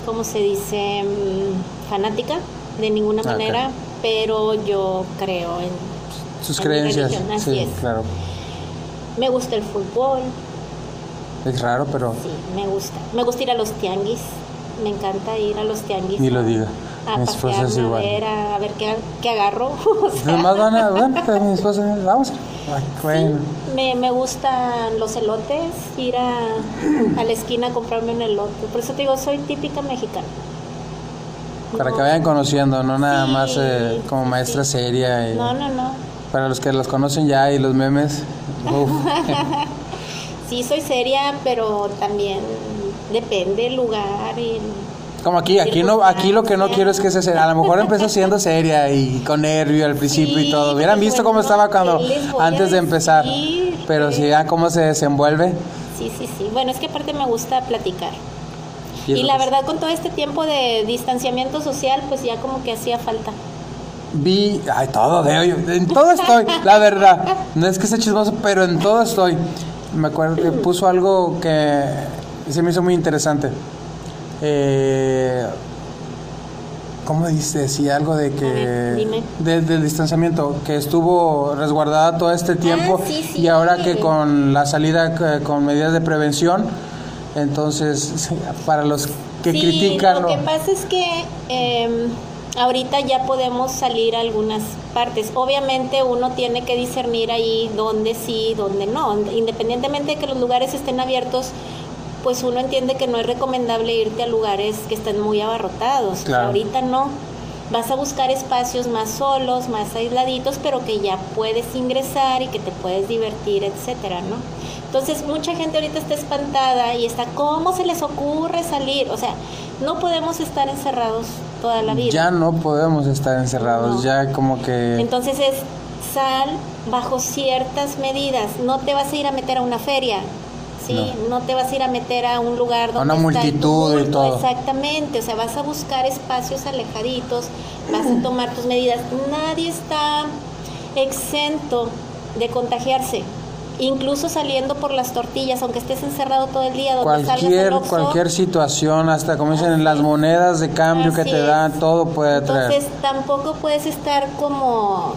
¿cómo se dice? Mm, fanática de ninguna Ah, manera, pero yo creo en Sus en mi creencias. religión, así Sí, es. claro. Me gusta el fútbol, Es raro, pero sí, me gusta. Me gusta ir a los tianguis, me encanta ir a los tianguis. ni lo diga. A Mi esposa es pasearme, a igual. ver, a, a ver qué, qué agarro. *laughs* o sea, Nomás van a, bueno, pues mi esposa, vamos. Ay, bueno. Me, me gustan los elotes, ir a, a la esquina a comprarme un elote. Por eso te digo, soy típica mexicana. Para No- que vayan conociendo, no nada Sí, más eh, como maestra sí. seria. Y, No, no, no. Para los que los conocen ya y los memes. *laughs* uf. Sí, soy seria, pero también depende el lugar y... Como aquí, aquí no, aquí lo que no quiero es que se seria. A lo mejor empezó siendo seria y con nervio al principio y Sí, todo. Hubieran visto cómo bueno, estaba cuando ¿qué les voy a antes de empezar. Pero si ya cómo se desenvuelve. Sí, sí, sí. Bueno, es que aparte me gusta platicar. Y, Y la que- verdad, con todo este tiempo de distanciamiento social, pues ya como que hacía falta. Vi, ay, todo, de, en todo estoy, la verdad. No es que sea chismoso, pero en todo estoy. Me acuerdo que puso algo que se me hizo muy interesante. Eh, ¿Cómo dice? Decía algo de que. Ver, dime. de- del distanciamiento, que estuvo resguardada todo este tiempo Ah, sí, sí. y ahora que con la salida eh, con medidas de prevención, entonces, *laughs* para los que critican. Lo que pasa es que eh, ahorita ya podemos salir a algunas partes. Obviamente uno tiene que discernir ahí dónde sí, dónde no. Independientemente de que los lugares estén abiertos, pues uno entiende que no es recomendable irte a lugares que estén muy abarrotados. Claro. Ahorita no. Vas a buscar espacios más solos, más aisladitos, pero que ya puedes ingresar y que te puedes divertir, etcétera, ¿no? Entonces, mucha gente ahorita está espantada y está, ¿cómo se les ocurre salir? O sea, no podemos estar encerrados toda la vida. Ya no podemos estar encerrados, No. ya como que... Entonces es sal bajo ciertas medidas. No te vas a ir a meter a una feria, ¿sí? No, te vas a ir a meter a un lugar donde una está el multitud y todo. Exactamente, o sea, vas a buscar espacios alejaditos, vas a *laughs* tomar tus medidas. Nadie está exento de contagiarse. Incluso saliendo por las tortillas, aunque estés encerrado todo el día, donde Cualquier, Oxxo, cualquier situación, hasta como dicen, las monedas de cambio que te dan, todo puede traer. Entonces tampoco puedes estar como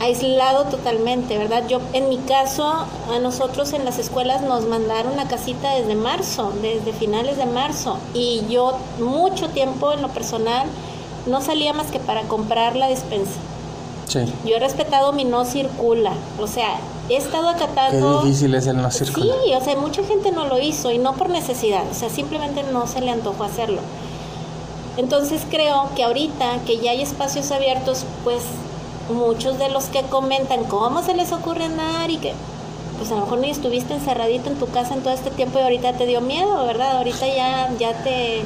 aislado totalmente, ¿verdad? Yo, en mi caso, a nosotros en las escuelas nos mandaron a casita desde marzo, desde finales de marzo, y yo mucho tiempo en lo personal no salía más que para comprar la despensa. Sí. Yo he respetado mi no circula. O sea, he estado acatando. Qué difícil es el no circula. Sí, o sea, mucha gente no lo hizo y no por necesidad. O sea, simplemente no se le antojó hacerlo. Entonces creo que ahorita que ya hay espacios abiertos, pues muchos de los que comentan cómo se les ocurre andar y que pues a lo mejor ni estuviste encerradito en tu casa en todo este tiempo y ahorita te dio miedo, ¿verdad? Ahorita ya, ya te...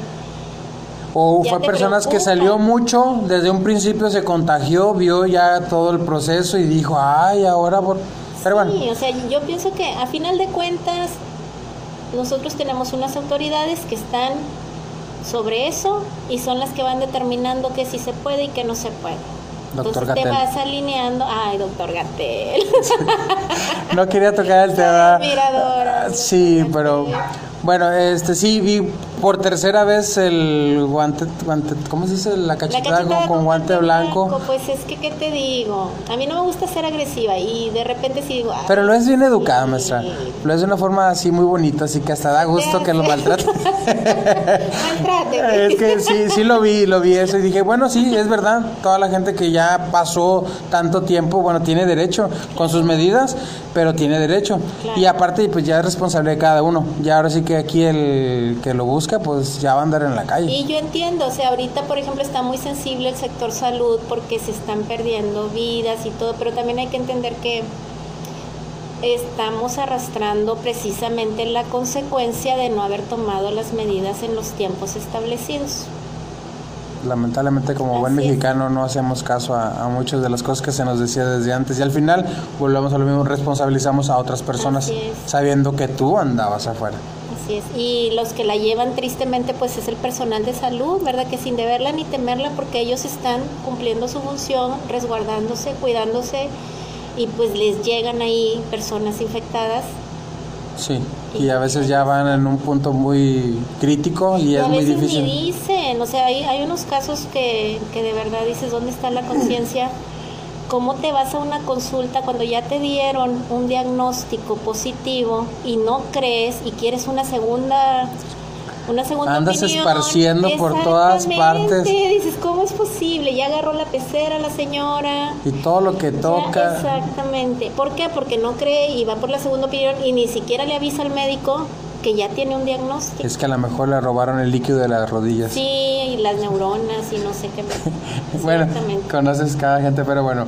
O fue personas que salió mucho, desde un principio se contagió, vio ya todo el proceso y dijo, ay, ahora por... Pero sí, o sea, yo pienso que a final de cuentas nosotros tenemos unas autoridades que están sobre eso y son las que van determinando que sí se puede y que no se puede. Doctor Entonces te vas alineando. Ay, doctor Gatel. *laughs* no quería tocar el *laughs* tema. Admiradora. Sí, pero bueno, este sí vi por tercera vez el guante, guante ¿cómo se dice? La cachetada, con, guante, blanco. Pues es que, ¿qué te digo? A mí no me gusta ser agresiva y de repente sí digo... Pero lo es bien educada, maestra. Lo es de una forma así muy bonita, así que hasta da gusto que lo maltrate. *laughs* Maltrate. es que sí, sí lo vi, lo vi eso y dije, bueno, sí, es verdad. Toda la gente que ya pasó tanto tiempo, bueno, tiene derecho con sus medidas, pero tiene derecho. Y aparte, pues ya es responsable de cada uno. Ya ahora sí que aquí el que lo busca pues ya va a andar en la calle. Y yo entiendo, o sea, ahorita, por ejemplo, está muy sensible el sector salud porque se están perdiendo vidas y todo, pero también hay que entender que estamos arrastrando precisamente la consecuencia de no haber tomado las medidas en los tiempos establecidos. Lamentablemente como buen mexicano no hacemos caso a, a, muchas de las cosas que se nos decía desde antes y al final volvemos a lo mismo, responsabilizamos a otras personas sabiendo que tú andabas afuera. Y los que la llevan tristemente pues es el personal de salud, ¿verdad? Que sin deberla ni temerla porque ellos están cumpliendo su función, resguardándose, cuidándose y pues les llegan ahí personas infectadas. Sí, y, a veces ya van en un punto muy crítico y, es muy difícil. Ni dicen, o sea, hay, hay unos casos que, que de verdad dices, ¿dónde está la conciencia? ¿Cómo te vas a una consulta cuando ya te dieron un diagnóstico positivo y no crees y quieres una segunda una segunda Andas esparciendo por todas partes. Dices, ¿cómo es posible? Ya agarró la pecera la señora. Y todo lo que toca. exactamente. ¿Por qué? Porque no cree y va por la segunda opinión y ni siquiera le avisa al médico que ya tiene un diagnóstico. Es que a lo mejor le robaron el líquido de las rodillas. Sí, y las neuronas y no sé qué. *laughs* bueno, conoces cada gente, pero bueno,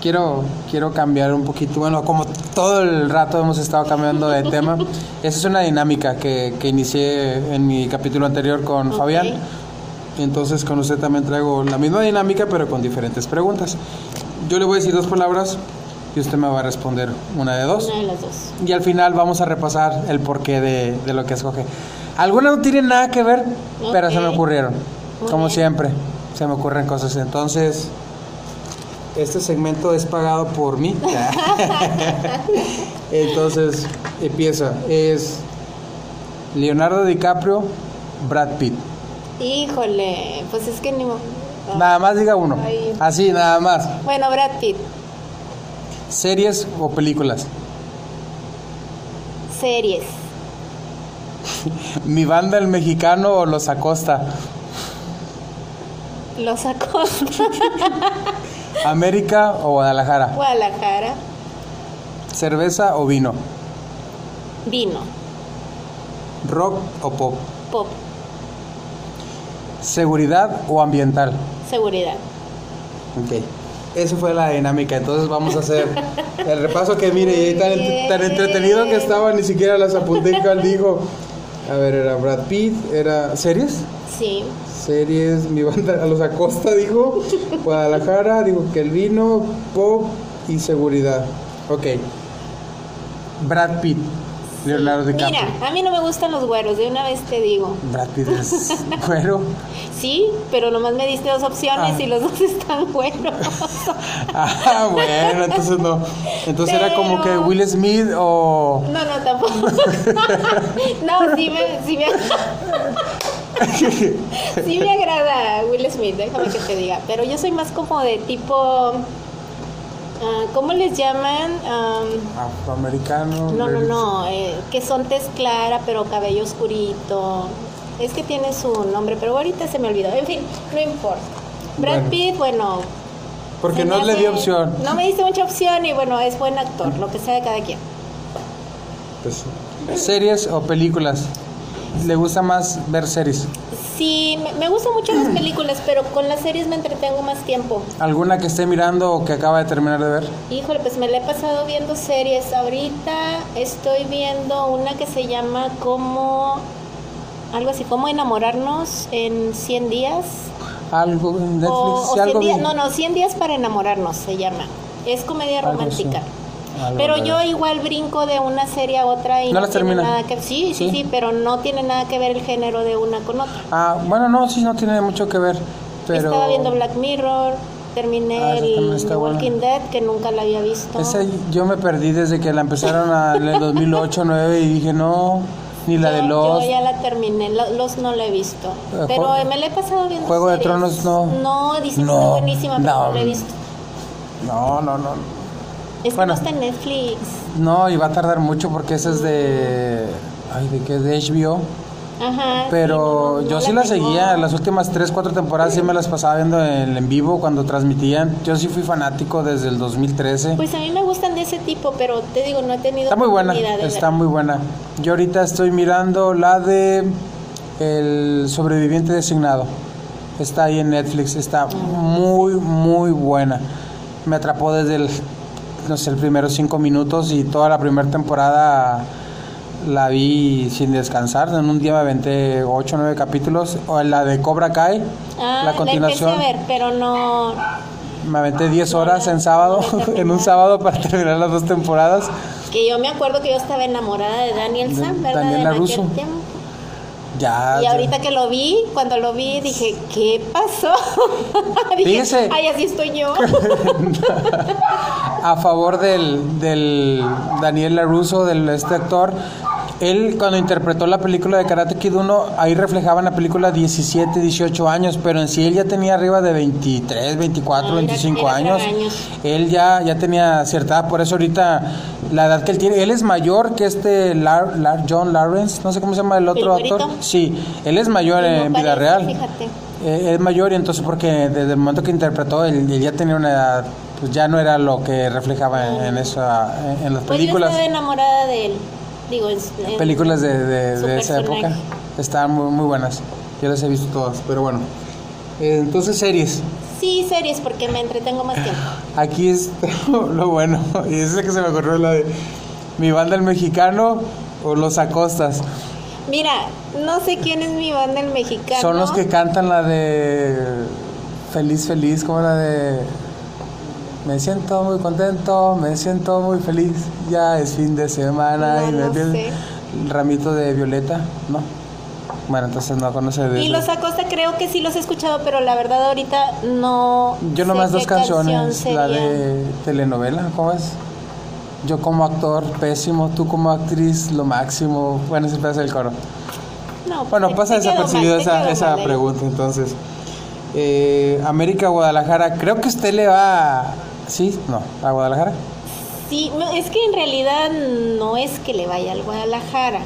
quiero, quiero cambiar un poquito. Bueno, como todo el rato hemos estado cambiando de tema, *laughs* esa es una dinámica que, que inicié en mi capítulo anterior con Fabián. Entonces con usted también traigo la misma dinámica, pero con diferentes preguntas. Yo le voy a decir dos palabras y usted me va a responder una de dos. Una de las dos. Y al final vamos a repasar el porqué de, de lo que escoge. Algunas no tienen nada que ver, pero se me ocurrieron. como siempre, se me ocurren cosas. Entonces, este segmento es pagado por mí. *laughs* *laughs* Entonces, empieza. Es Leonardo DiCaprio, Brad Pitt. Híjole, pues es que ni... Nada más diga uno. Así, nada más. Bueno, Brad Pitt. ¿Series o películas? Series. *laughs* ¿Mi banda el mexicano o los Acosta? Los Acosta. *laughs* ¿América o Guadalajara? Guadalajara. ¿Cerveza o vino? Vino. ¿Rock o pop? Pop. ¿Seguridad o ambiental? Seguridad. Ok. Esa fue la dinámica. Entonces vamos a hacer el repaso que mire, tan, tan entretenido que estaba, ni siquiera las apunté dijo. A ver, era Brad Pitt, era series. Sí. Series, mi banda a los Acosta dijo, Guadalajara, digo que el vino, pop y seguridad. Ok. Brad Pitt. Leonardo DiCaprio. Mira, a mí no me gustan los güeros, de una vez te digo. Brad Pitt es güero. Sí, pero nomás me diste dos opciones ah. y los dos están güeros. *laughs* ah, bueno, entonces no. Entonces era como que Will Smith o. No, no, tampoco. *laughs* no, sí me. Sí me... *laughs* sí me agrada Will Smith, déjame que te diga. Pero yo soy más como de tipo Ah, ¿Cómo les llaman? Afroamericano. No, no, no, eh, que son tez clara pero cabello oscurito. Es que tiene su nombre, pero ahorita se me olvidó. En fin, no importa. Brad Pitt, bueno, Porque no le dio opción. No me diste mucha opción y bueno, es buen actor, lo que sea de cada quien. Pues, ¿Series o películas? ¿Le gusta más ver series? Sí, me, me gustan mucho las películas, pero con las series me entretengo más tiempo. ¿Alguna que esté mirando o que acaba de terminar de ver? Híjole, pues me la he pasado viendo series. Ahorita estoy viendo una que se llama como algo así, como enamorarnos en 100 días. ¿Algo en Netflix? o, o Sí, 100 algo días, vi. no, no, 100 días para enamorarnos se llama. Es comedia romántica. Algo Pero de- yo igual brinco de una serie a otra y ¿No no, las tiene termina? nada que sí, ¿Sí? sí, sí, pero no tiene nada que ver el género de una con otra. Ah, bueno, no, sí, no tiene mucho que ver. Pero Estaba viendo Black Mirror, terminé Ah, el The buena. Walking Dead que nunca la había visto. Esa yo me perdí desde que la empezaron a, en el 2008, 2009 y dije, no, ni la yo, de los... Yo ya la terminé, lo- los no la he visto. Eh, Pero me la he pasado viendo. Juego de series. Tronos no. No, dicen que No, está buenísima, pero no. no la he visto. No, no, no. Es que Bueno. no está en Netflix. No, y va a tardar mucho porque esa es de... Ay, ¿de qué? De HBO. Ajá. Pero sí, no, yo no sí la seguía, las últimas 3, 4 temporadas sí me las pasaba viendo en, en vivo cuando transmitían. Yo sí fui fanático desde el 2013. Pues a mí me gustan de ese tipo, pero te digo, no he tenido Está muy buena, está ver. muy buena. Yo ahorita estoy mirando la de El sobreviviente designado. Está ahí en Netflix, está muy, muy buena. Me atrapó desde el, no sé, el primeros cinco minutos y toda la primera temporada la vi sin descansar. En un día me aventé 8 o 9 capítulos. O la de Cobra Kai, Ah, la continuación. a ver, pero no. Me aventé 10 No, horas no, en sábado, no *laughs* en un sábado para terminar las dos temporadas. Que yo me acuerdo que yo estaba enamorada de Daniel Sam, ¿verdad? Daniela en aquel Russo. tiempo. Ya, Y ya. ahorita que lo vi, cuando lo vi, dije, ¿qué pasó? *laughs* dije, Fíjese. ay, así estoy yo. *laughs* a favor del, del Daniel LaRusso, del este actor. Él cuando interpretó la película de Karate Kid 1, ahí reflejaba en la película 17, 18 años, pero en sí él ya tenía arriba de 23, 24, Ah, era- 25 era años. años. Él ya, ya tenía cierta edad, por eso ahorita la edad que él tiene, él es mayor que este Lar- Lar- John Lawrence, no sé cómo se llama el otro ¿El actor. Sí, él es mayor No en vida real. Fíjate. Eh, es mayor y entonces porque desde el momento que interpretó él, él ya tenía una edad, pues ya no era lo que reflejaba en, en esa, en, en las Pues películas, yo estaba enamorada de él. Digo, en- en- películas de, de- esa época. Estaban muy, muy buenas. Yo las he visto todas, pero bueno. Eh, entonces series. Sí, series, porque me entretengo más tiempo. *sighs* Aquí es *laughs* lo bueno. *laughs* Y es que se me ocurrió la de mi banda el mexicano o los acostas. Mira, no sé quién es mi banda el mexicano. Son los que cantan la de Feliz, feliz, como la de Me siento muy contento, me siento muy feliz, ya es fin de semana No, y me no sé. el ramito de violeta, ¿no? Bueno, entonces no conoce de Y los Acosta creo que sí los he escuchado, pero la verdad ahorita no. Yo nomás dos canciones, canción la de telenovela, ¿cómo es? Yo como actor pésimo, tú como actriz lo máximo. Bueno, ese pedazo del coro. No, Bueno, pasa te esa, esa mal pregunta, entonces. Eh, América, Guadalajara, creo que usted le va. ¿Sí? No, a Guadalajara. Sí, no, es que en realidad no es que le vaya al Guadalajara.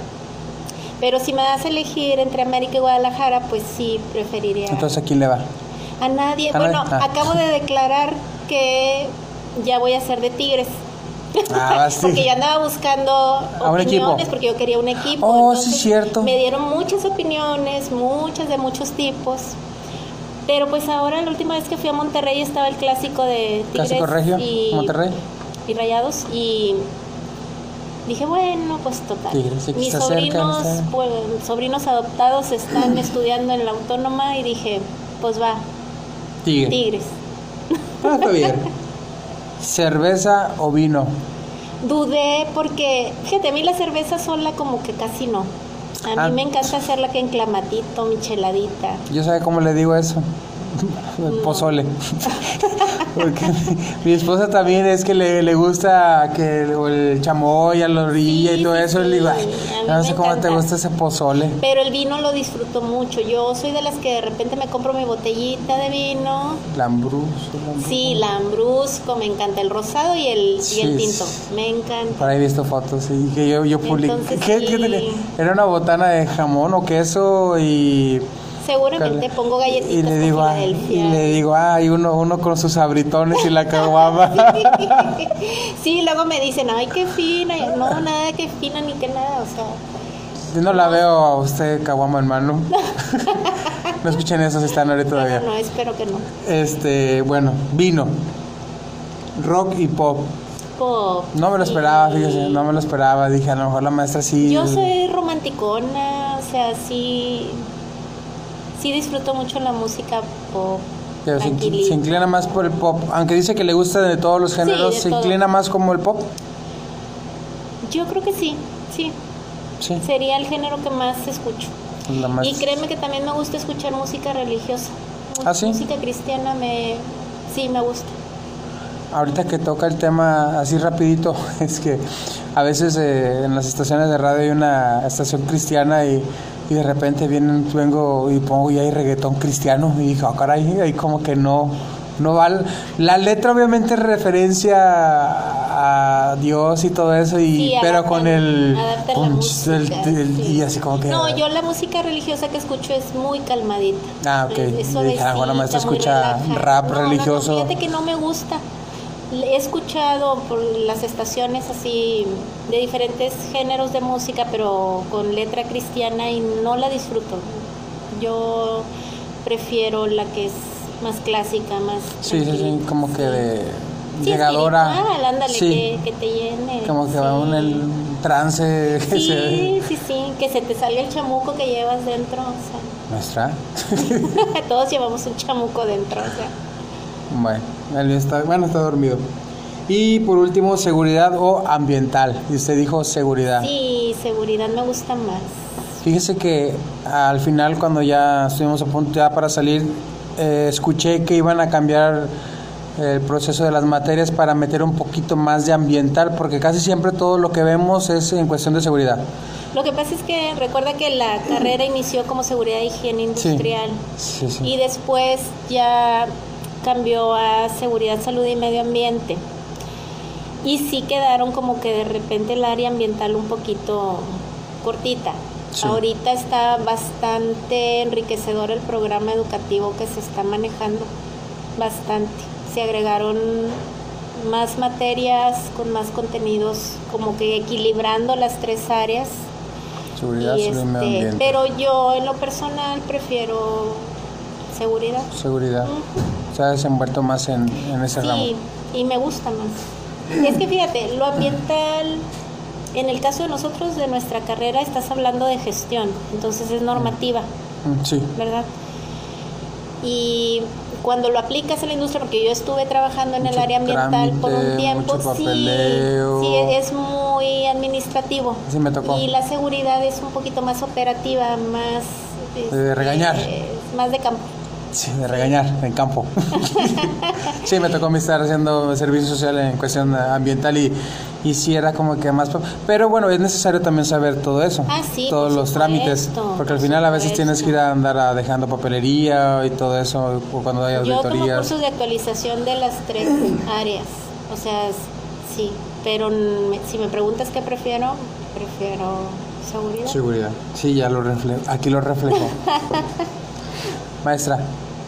Pero si me das a elegir entre América y Guadalajara, pues sí preferiría Entonces, ¿a quién le va? a nadie. a Bueno, nadie. Ah. acabo de declarar que ya voy a ser de Tigres. Ah, *laughs* sí. porque ya andaba buscando A opiniones, porque yo quería un equipo. Oh, sí, cierto. Me dieron muchas opiniones, muchas de muchos tipos. Pero pues ahora la última vez que fui a Monterrey estaba el clásico de Tigres Clásico Regio, y, Monterrey. y Rayados y dije, bueno, pues total. Tigres, Mis cerca, sobrinos, está- pues, sobrinos adoptados están *clears throat* estudiando en la autónoma y dije, pues va, Tigre. Tigres. Ah, está bien. ¿Cerveza o vino? Dudé porque, fíjate, a mí la cerveza sola como que casi no. A Ah. mí me encanta hacerla que en clamatito, micheladita. Yo sabe cómo le digo eso. El *laughs* pozole. *laughs* Porque mi esposa también es que le, le gusta que el, chamoy a la orilla Sí, y todo eso. sí. Le digo, "Ay, no sé cómo te gusta ese pozole. Pero el vino lo disfruto mucho. Yo soy de las que de repente me compro mi botellita de vino. Lambrus. Sí, lambrusco, me encanta el rosado y el, y el Sí, tinto. Me encanta. Por ahí he visto fotos y que yo, yo publiqué. Entonces, ¿Qué- qué? Era una botana de jamón o queso y Seguramente pongo galletitas y le digo, con y le digo, ay, uno, uno con sus abritones y la caguama. *laughs* sí, luego me dicen, ay, qué fina. Y No, nada, qué fina ni qué nada. O sea, Yo no la veo a usted caguama en mano. *laughs* no escuchen eso si están ahorita todavía. no, no, espero que no. Este, bueno, vino. Rock y pop. Pop, No me lo esperaba, fíjese, no me lo esperaba. Dije, a lo mejor la maestra sí. Yo soy romanticona, o sea, sí, sí disfruto mucho la música pop. Pero se, inclina más por el pop. Aunque dice que le gusta de todos los géneros, se todo. inclina más como el pop. Yo creo que sí, sí, Sí, sería el género que más escucho. la más. Y créeme que también me gusta escuchar música religiosa. ¿Ah, sí? Música cristiana me, sí, me gusta. Ahorita que toca el tema así rapidito, *laughs* es que a veces eh, en las estaciones de radio hay una estación cristiana y, y de repente vienen, vengo y pongo y hay reggaetón cristiano y dije, ah, caray, ahí como que no, no va. La letra obviamente es referencia a Dios y todo eso, y, Sí, pero adaptan- con el, punch música, del- sí. y así como que... No, yo la música religiosa que escucho es muy calmadita. Ah, ok. Es- es dije, ah, bueno, suavecita, escucha rap No, no, no, religioso. fíjate que no me gusta. He escuchado por las estaciones así de diferentes géneros de música, pero con letra cristiana y no la disfruto. Yo prefiero la que es más clásica, más... Sí, sí, sí, como que sí. de Sí, llegadora. espiritual, ándale, sí, que, que te llene. como que va un sí. el trance. *laughs* que se- Sí, sí, sí, que se te salga el chamuco que llevas dentro, o sea, *laughs* todos llevamos un chamuco dentro, o sea. Bueno, está, bueno, está dormido. Y por último, seguridad o ambiental. Y usted dijo seguridad. Sí, seguridad me gusta más. Fíjese que al final, cuando ya estuvimos a punto ya para salir, eh, escuché que iban a cambiar el proceso de las materias para meter un poquito más de ambiental, porque casi siempre todo lo que vemos es en cuestión de seguridad. Lo que pasa es que recuerda que la *clears throat* carrera inició como seguridad e higiene industrial Sí, sí. y después ya cambió a seguridad, salud y medio ambiente. Y sí quedaron como que de repente el área ambiental un poquito cortita. Sí. Ahorita está bastante enriquecedor el programa educativo que se está manejando, bastante. Se agregaron más materias con más contenidos, como que equilibrando las tres áreas. Seguridad, Y salud y medio este, ambiente. pero yo en lo personal prefiero seguridad. Seguridad. Se ha desenvuelto más en, en ese ramo. Sí, y me gusta más. Es que fíjate, lo ambiental, en el caso de nosotros, de nuestra carrera, estás hablando de gestión, entonces es normativa, Mm, Sí. ¿verdad? Y cuando lo aplicas en la industria, porque yo estuve trabajando en el área ambiental por un tiempo, sí, sí, es muy administrativo. Sí me tocó. Y la seguridad es un poquito más operativa, más... este, regañar. Más de campo. Sí, de regañar en campo. *laughs* sí, me tocó a mí estar haciendo servicio social en cuestión ambiental y, y sí era como que más... Pero bueno, es necesario también saber todo eso. Ah, sí, Todos los trámites. Porque al final a veces tienes que ir a andar a- dejando papelería y todo eso, o cuando hay Yo tomo auditorías. cursos de actualización de las tres *clears throat* áreas, o sea, sí, pero si me preguntas qué prefiero, prefiero seguridad. Seguridad. Sí, ya lo reflejo. Aquí lo reflejo. *laughs* Maestra,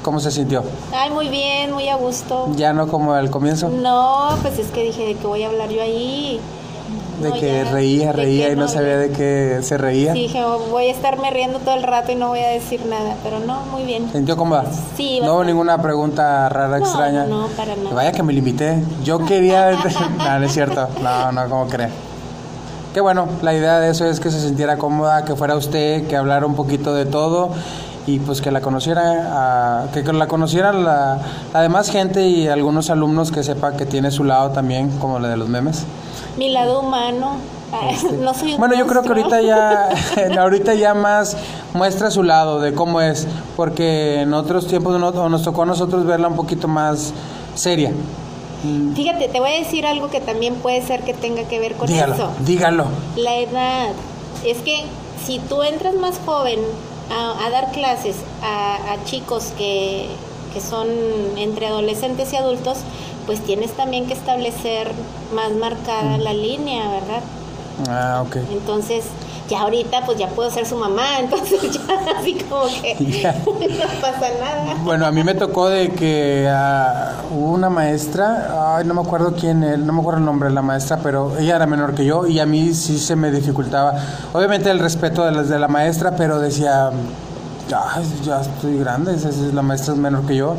¿cómo se sintió? Ay, muy bien, muy a gusto. Ya no como al comienzo, No, pues es que dije de que voy a hablar yo ahí. de No, que ya, reía, reía que y no sabía de qué se reía. Sí, dije, oh, voy a estarme riendo todo el rato y no voy a decir nada, pero no, muy bien. ¿Se sintió cómoda? Sí, No hubo ninguna pregunta rara, No, extraña. no, no, para nada. Vaya que me limité. Yo quería. *laughs* no, no es cierto. No, no, ¿cómo cree? Qué bueno, la idea de eso es que se sintiera cómoda, que fuera usted, que hablara un poquito de todo y pues que la conociera, a- que la conocieran la, la demás gente y algunos alumnos que sepa que tiene su lado también, como la de los memes. Mi lado humano. Ay, *laughs* no soy Este, Bueno, yo creo que ahorita ya, *laughs* *laughs* ahorita ya más muestra su lado de cómo es, porque en otros tiempos no- o nos tocó a nosotros verla un poquito más seria. Mm, Fíjate, te voy a decir algo que también puede ser que tenga que ver con dígalo, eso. dígalo. La edad. Es que si tú entras más joven a, a dar clases a, a chicos que, que son entre adolescentes y adultos, pues tienes también que establecer más marcada la línea, ¿verdad? Ah, ok. Entonces, ya ahorita pues ya puedo ser su mamá, *laughs* entonces ya así como que *laughs* *laughs* no pasa nada. Bueno, a mí me tocó de que uh, hubo una maestra, ay, no me acuerdo quién, era, no me acuerdo el nombre de la maestra, pero ella era menor que yo y a mí sí se me dificultaba. Obviamente el respeto de, las de la maestra, pero decía, ya estoy grande, la maestra es menor que yo.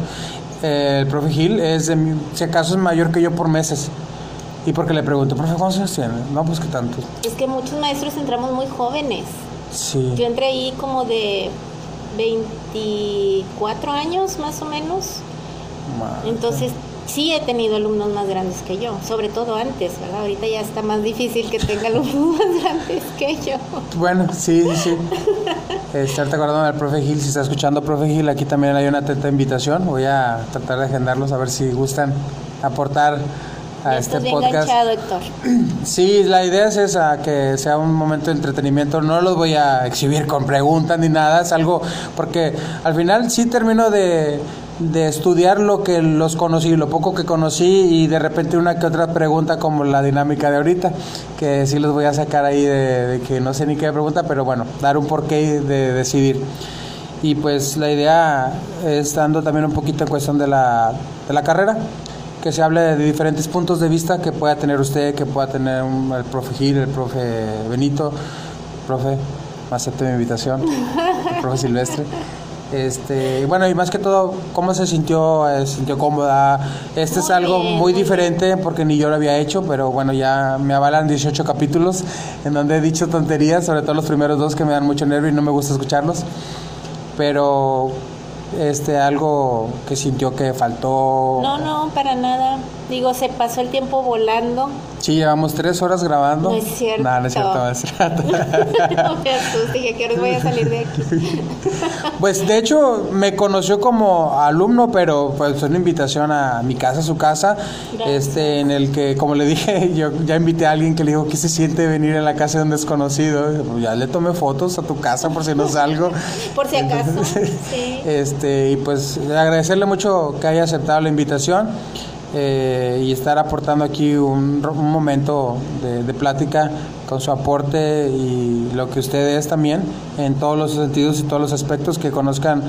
el profe Gil es, de, si acaso es mayor que yo por meses. Y porque le pregunto, profe, ¿cuántos años tiene? No, pues que tanto. Es que muchos maestros entramos muy jóvenes. Sí. Yo entré ahí como de 24 años más o menos. Entonces, sí he tenido alumnos más grandes que yo, sobre todo antes, ¿verdad? Ahorita ya está más difícil que tenga alumnos *laughs* más grandes que yo. Bueno, sí, sí. *laughs* Estar acordando del profe Gil, si está escuchando profe Gil, aquí también hay una atenta invitación. Voy a tratar de agendarlos a ver si gustan aportar a este podcast. Héctor. *clears throat* Sí, la idea es esa, que sea un momento de entretenimiento. No los voy a exhibir con preguntas ni nada, es algo, porque al final sí termino de, de estudiar lo que los conocí, lo poco que conocí y de repente una que otra pregunta como la dinámica de ahorita, que sí los voy a sacar ahí de, de que no sé ni qué pregunta, pero bueno, dar un porqué de decidir. Y pues la idea es dando también un poquito en cuestión de la, de la carrera que se hable de diferentes puntos de vista que pueda tener usted, que pueda tener el profe Gil, el profe Benito, profe, acepte mi invitación, el profe Silvestre. Este, bueno, y más que todo, ¿cómo se sintió? ¿Se sintió cómoda? Este es algo muy diferente porque ni yo lo había hecho, pero bueno, ya me avalan 18 capítulos en donde he dicho tonterías, sobre todo los primeros dos que me dan mucho nervio y no me gusta escucharlos. Pero este algo que sintió que faltó? No, no, para nada. Digo, se pasó el tiempo volando. Sí, llevamos tres horas grabando. No es cierto. No, no es cierto, es cierto. *laughs* no me asustes, dije que ahora voy a salir de aquí. *laughs* pues de hecho me conoció como alumno, pero pues fue una invitación a mi casa, a su casa, este en el que, como le dije, *laughs* yo ya invité a alguien que le dijo que se siente venir a la casa de un desconocido. Pues, ya le tomé fotos a tu casa por si no salgo. por si acaso. sí. Este, y pues agradecerle mucho que haya aceptado la invitación. Eh, y estar aportando aquí un, momento de, plática con su aporte y lo que usted es también en todos los sentidos y todos los aspectos que conozcan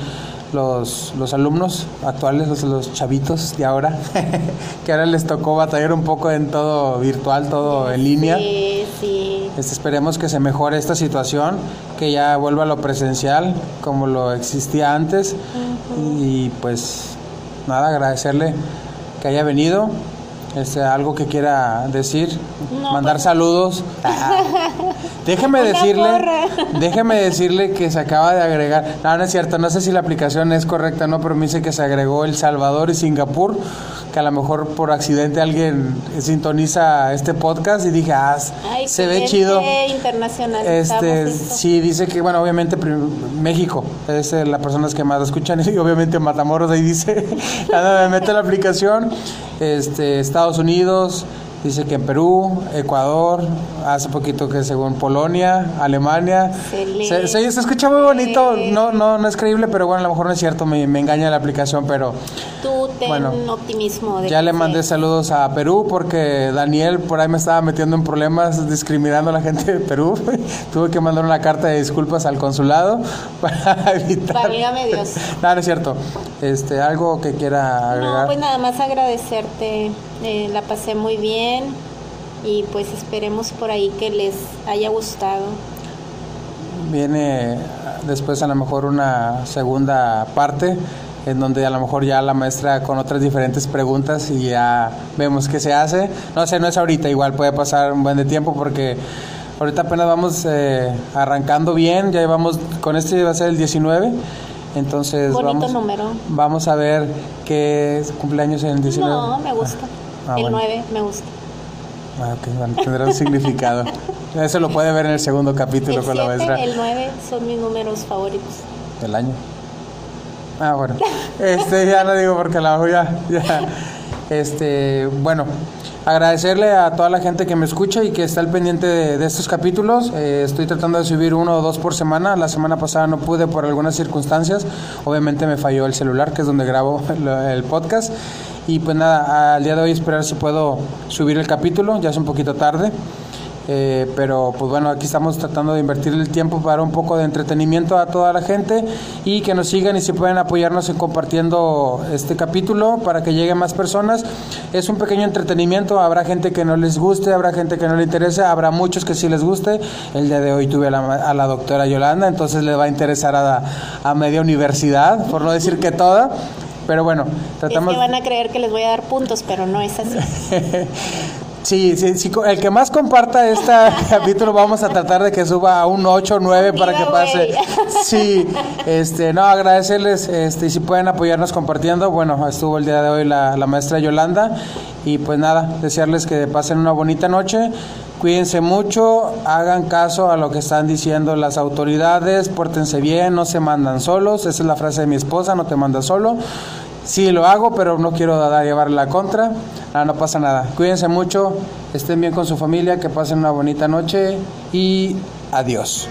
los, los alumnos actuales, los, los chavitos de ahora, *laughs* que ahora les tocó batallar un poco en todo virtual, todo en línea. Sí, sí. Este, esperemos que se mejore esta situación, que ya vuelva a lo presencial como lo existía antes y pues nada, agradecerle que haya venido. Este, algo que quiera decir, mandar pues- saludos. *laughs* déjeme decirle, déjeme decirle que se acaba de agregar. No, no es cierto, no sé si la aplicación es correcta, no, pero me dice que se agregó El Salvador y Singapur que a lo mejor por accidente alguien sintoniza este podcast y dije, ah, se ve chido. internacional. Este, sí, dice que, bueno, obviamente México es eh, la personas que más escuchan *laughs* y obviamente Matamoros ahí dice, *laughs* me meto la aplicación, este, Estados Unidos, Dice que en Perú, Ecuador, hace poquito que según Polonia, Alemania. Se, se, escucha muy bonito, no, no, no es creíble, pero bueno, a lo mejor no es cierto, me, me engaña la aplicación, pero... Tú ten bueno, optimismo. ya le mandé saludos a Perú porque Daniel por ahí me estaba metiendo en problemas discriminando a la gente de Perú. *laughs* Tuve que mandar una carta de disculpas al consulado *laughs* para evitar... *laughs* Dios. no, no es cierto. Este, algo que quiera agregar. No, pues nada más agradecerte, eh, la pasé muy bien y pues esperemos por ahí que les haya gustado. Viene después a lo mejor una segunda parte en donde a lo mejor ya la maestra con otras diferentes preguntas y ya vemos qué se hace. No sé, no es ahorita, igual puede pasar un buen de tiempo porque ahorita apenas vamos eh, arrancando bien, ya llevamos, con este va a ser el 19 entonces vamos, número. vamos a ver qué cumpleaños en el 19. No, me gusta. Ah, el 9 me gusta. Ah, tendrá un significado. Eso lo puede ver en el segundo capítulo el con la maestra. El 9 son mis números favoritos. ¿Del año? Ah, bueno. Este ya no digo porque la ya, ya. Este, bueno, agradecerle a toda la gente que me escucha y que está al pendiente de, estos capítulos. Eh, estoy tratando de subir uno o dos por semana. La semana pasada no pude por algunas circunstancias. Obviamente me falló el celular, que es donde grabo *laughs* el podcast. Y pues nada, al día de hoy esperar si puedo subir el capítulo. Ya es un poquito tarde. Eh, pero pues bueno, aquí estamos tratando de invertir el tiempo para un poco de entretenimiento a toda la gente y que nos sigan y si pueden apoyarnos en compartiendo este capítulo para que llegue más personas. Es un pequeño entretenimiento, habrá gente que no les guste, habrá gente que no le interese, habrá muchos que sí les guste. El día de hoy tuve a la, doctora Yolanda, entonces le va a interesar a, a media universidad, por no decir que toda. Pero bueno, tratamos... Es que van a creer que les voy a dar puntos, pero no es así. *laughs* Sí, sí, sí, el que más comparta este *laughs* capítulo vamos a tratar de que suba a un 8 o 9 para que pase. *laughs* Sí, este, no, agradecerles, este, si pueden apoyarnos compartiendo. Bueno, estuvo el día de hoy la, la maestra Yolanda y pues nada, desearles que pasen una bonita noche. Cuídense mucho, hagan caso a lo que están diciendo las autoridades, pórtense bien, no se mandan solos. Esa es la frase de mi esposa, no te mandas solo. Sí, lo hago, pero no quiero dar, llevar la contra. Nada, no pasa nada. Cuídense mucho, estén bien con su familia, que pasen una bonita noche y adiós.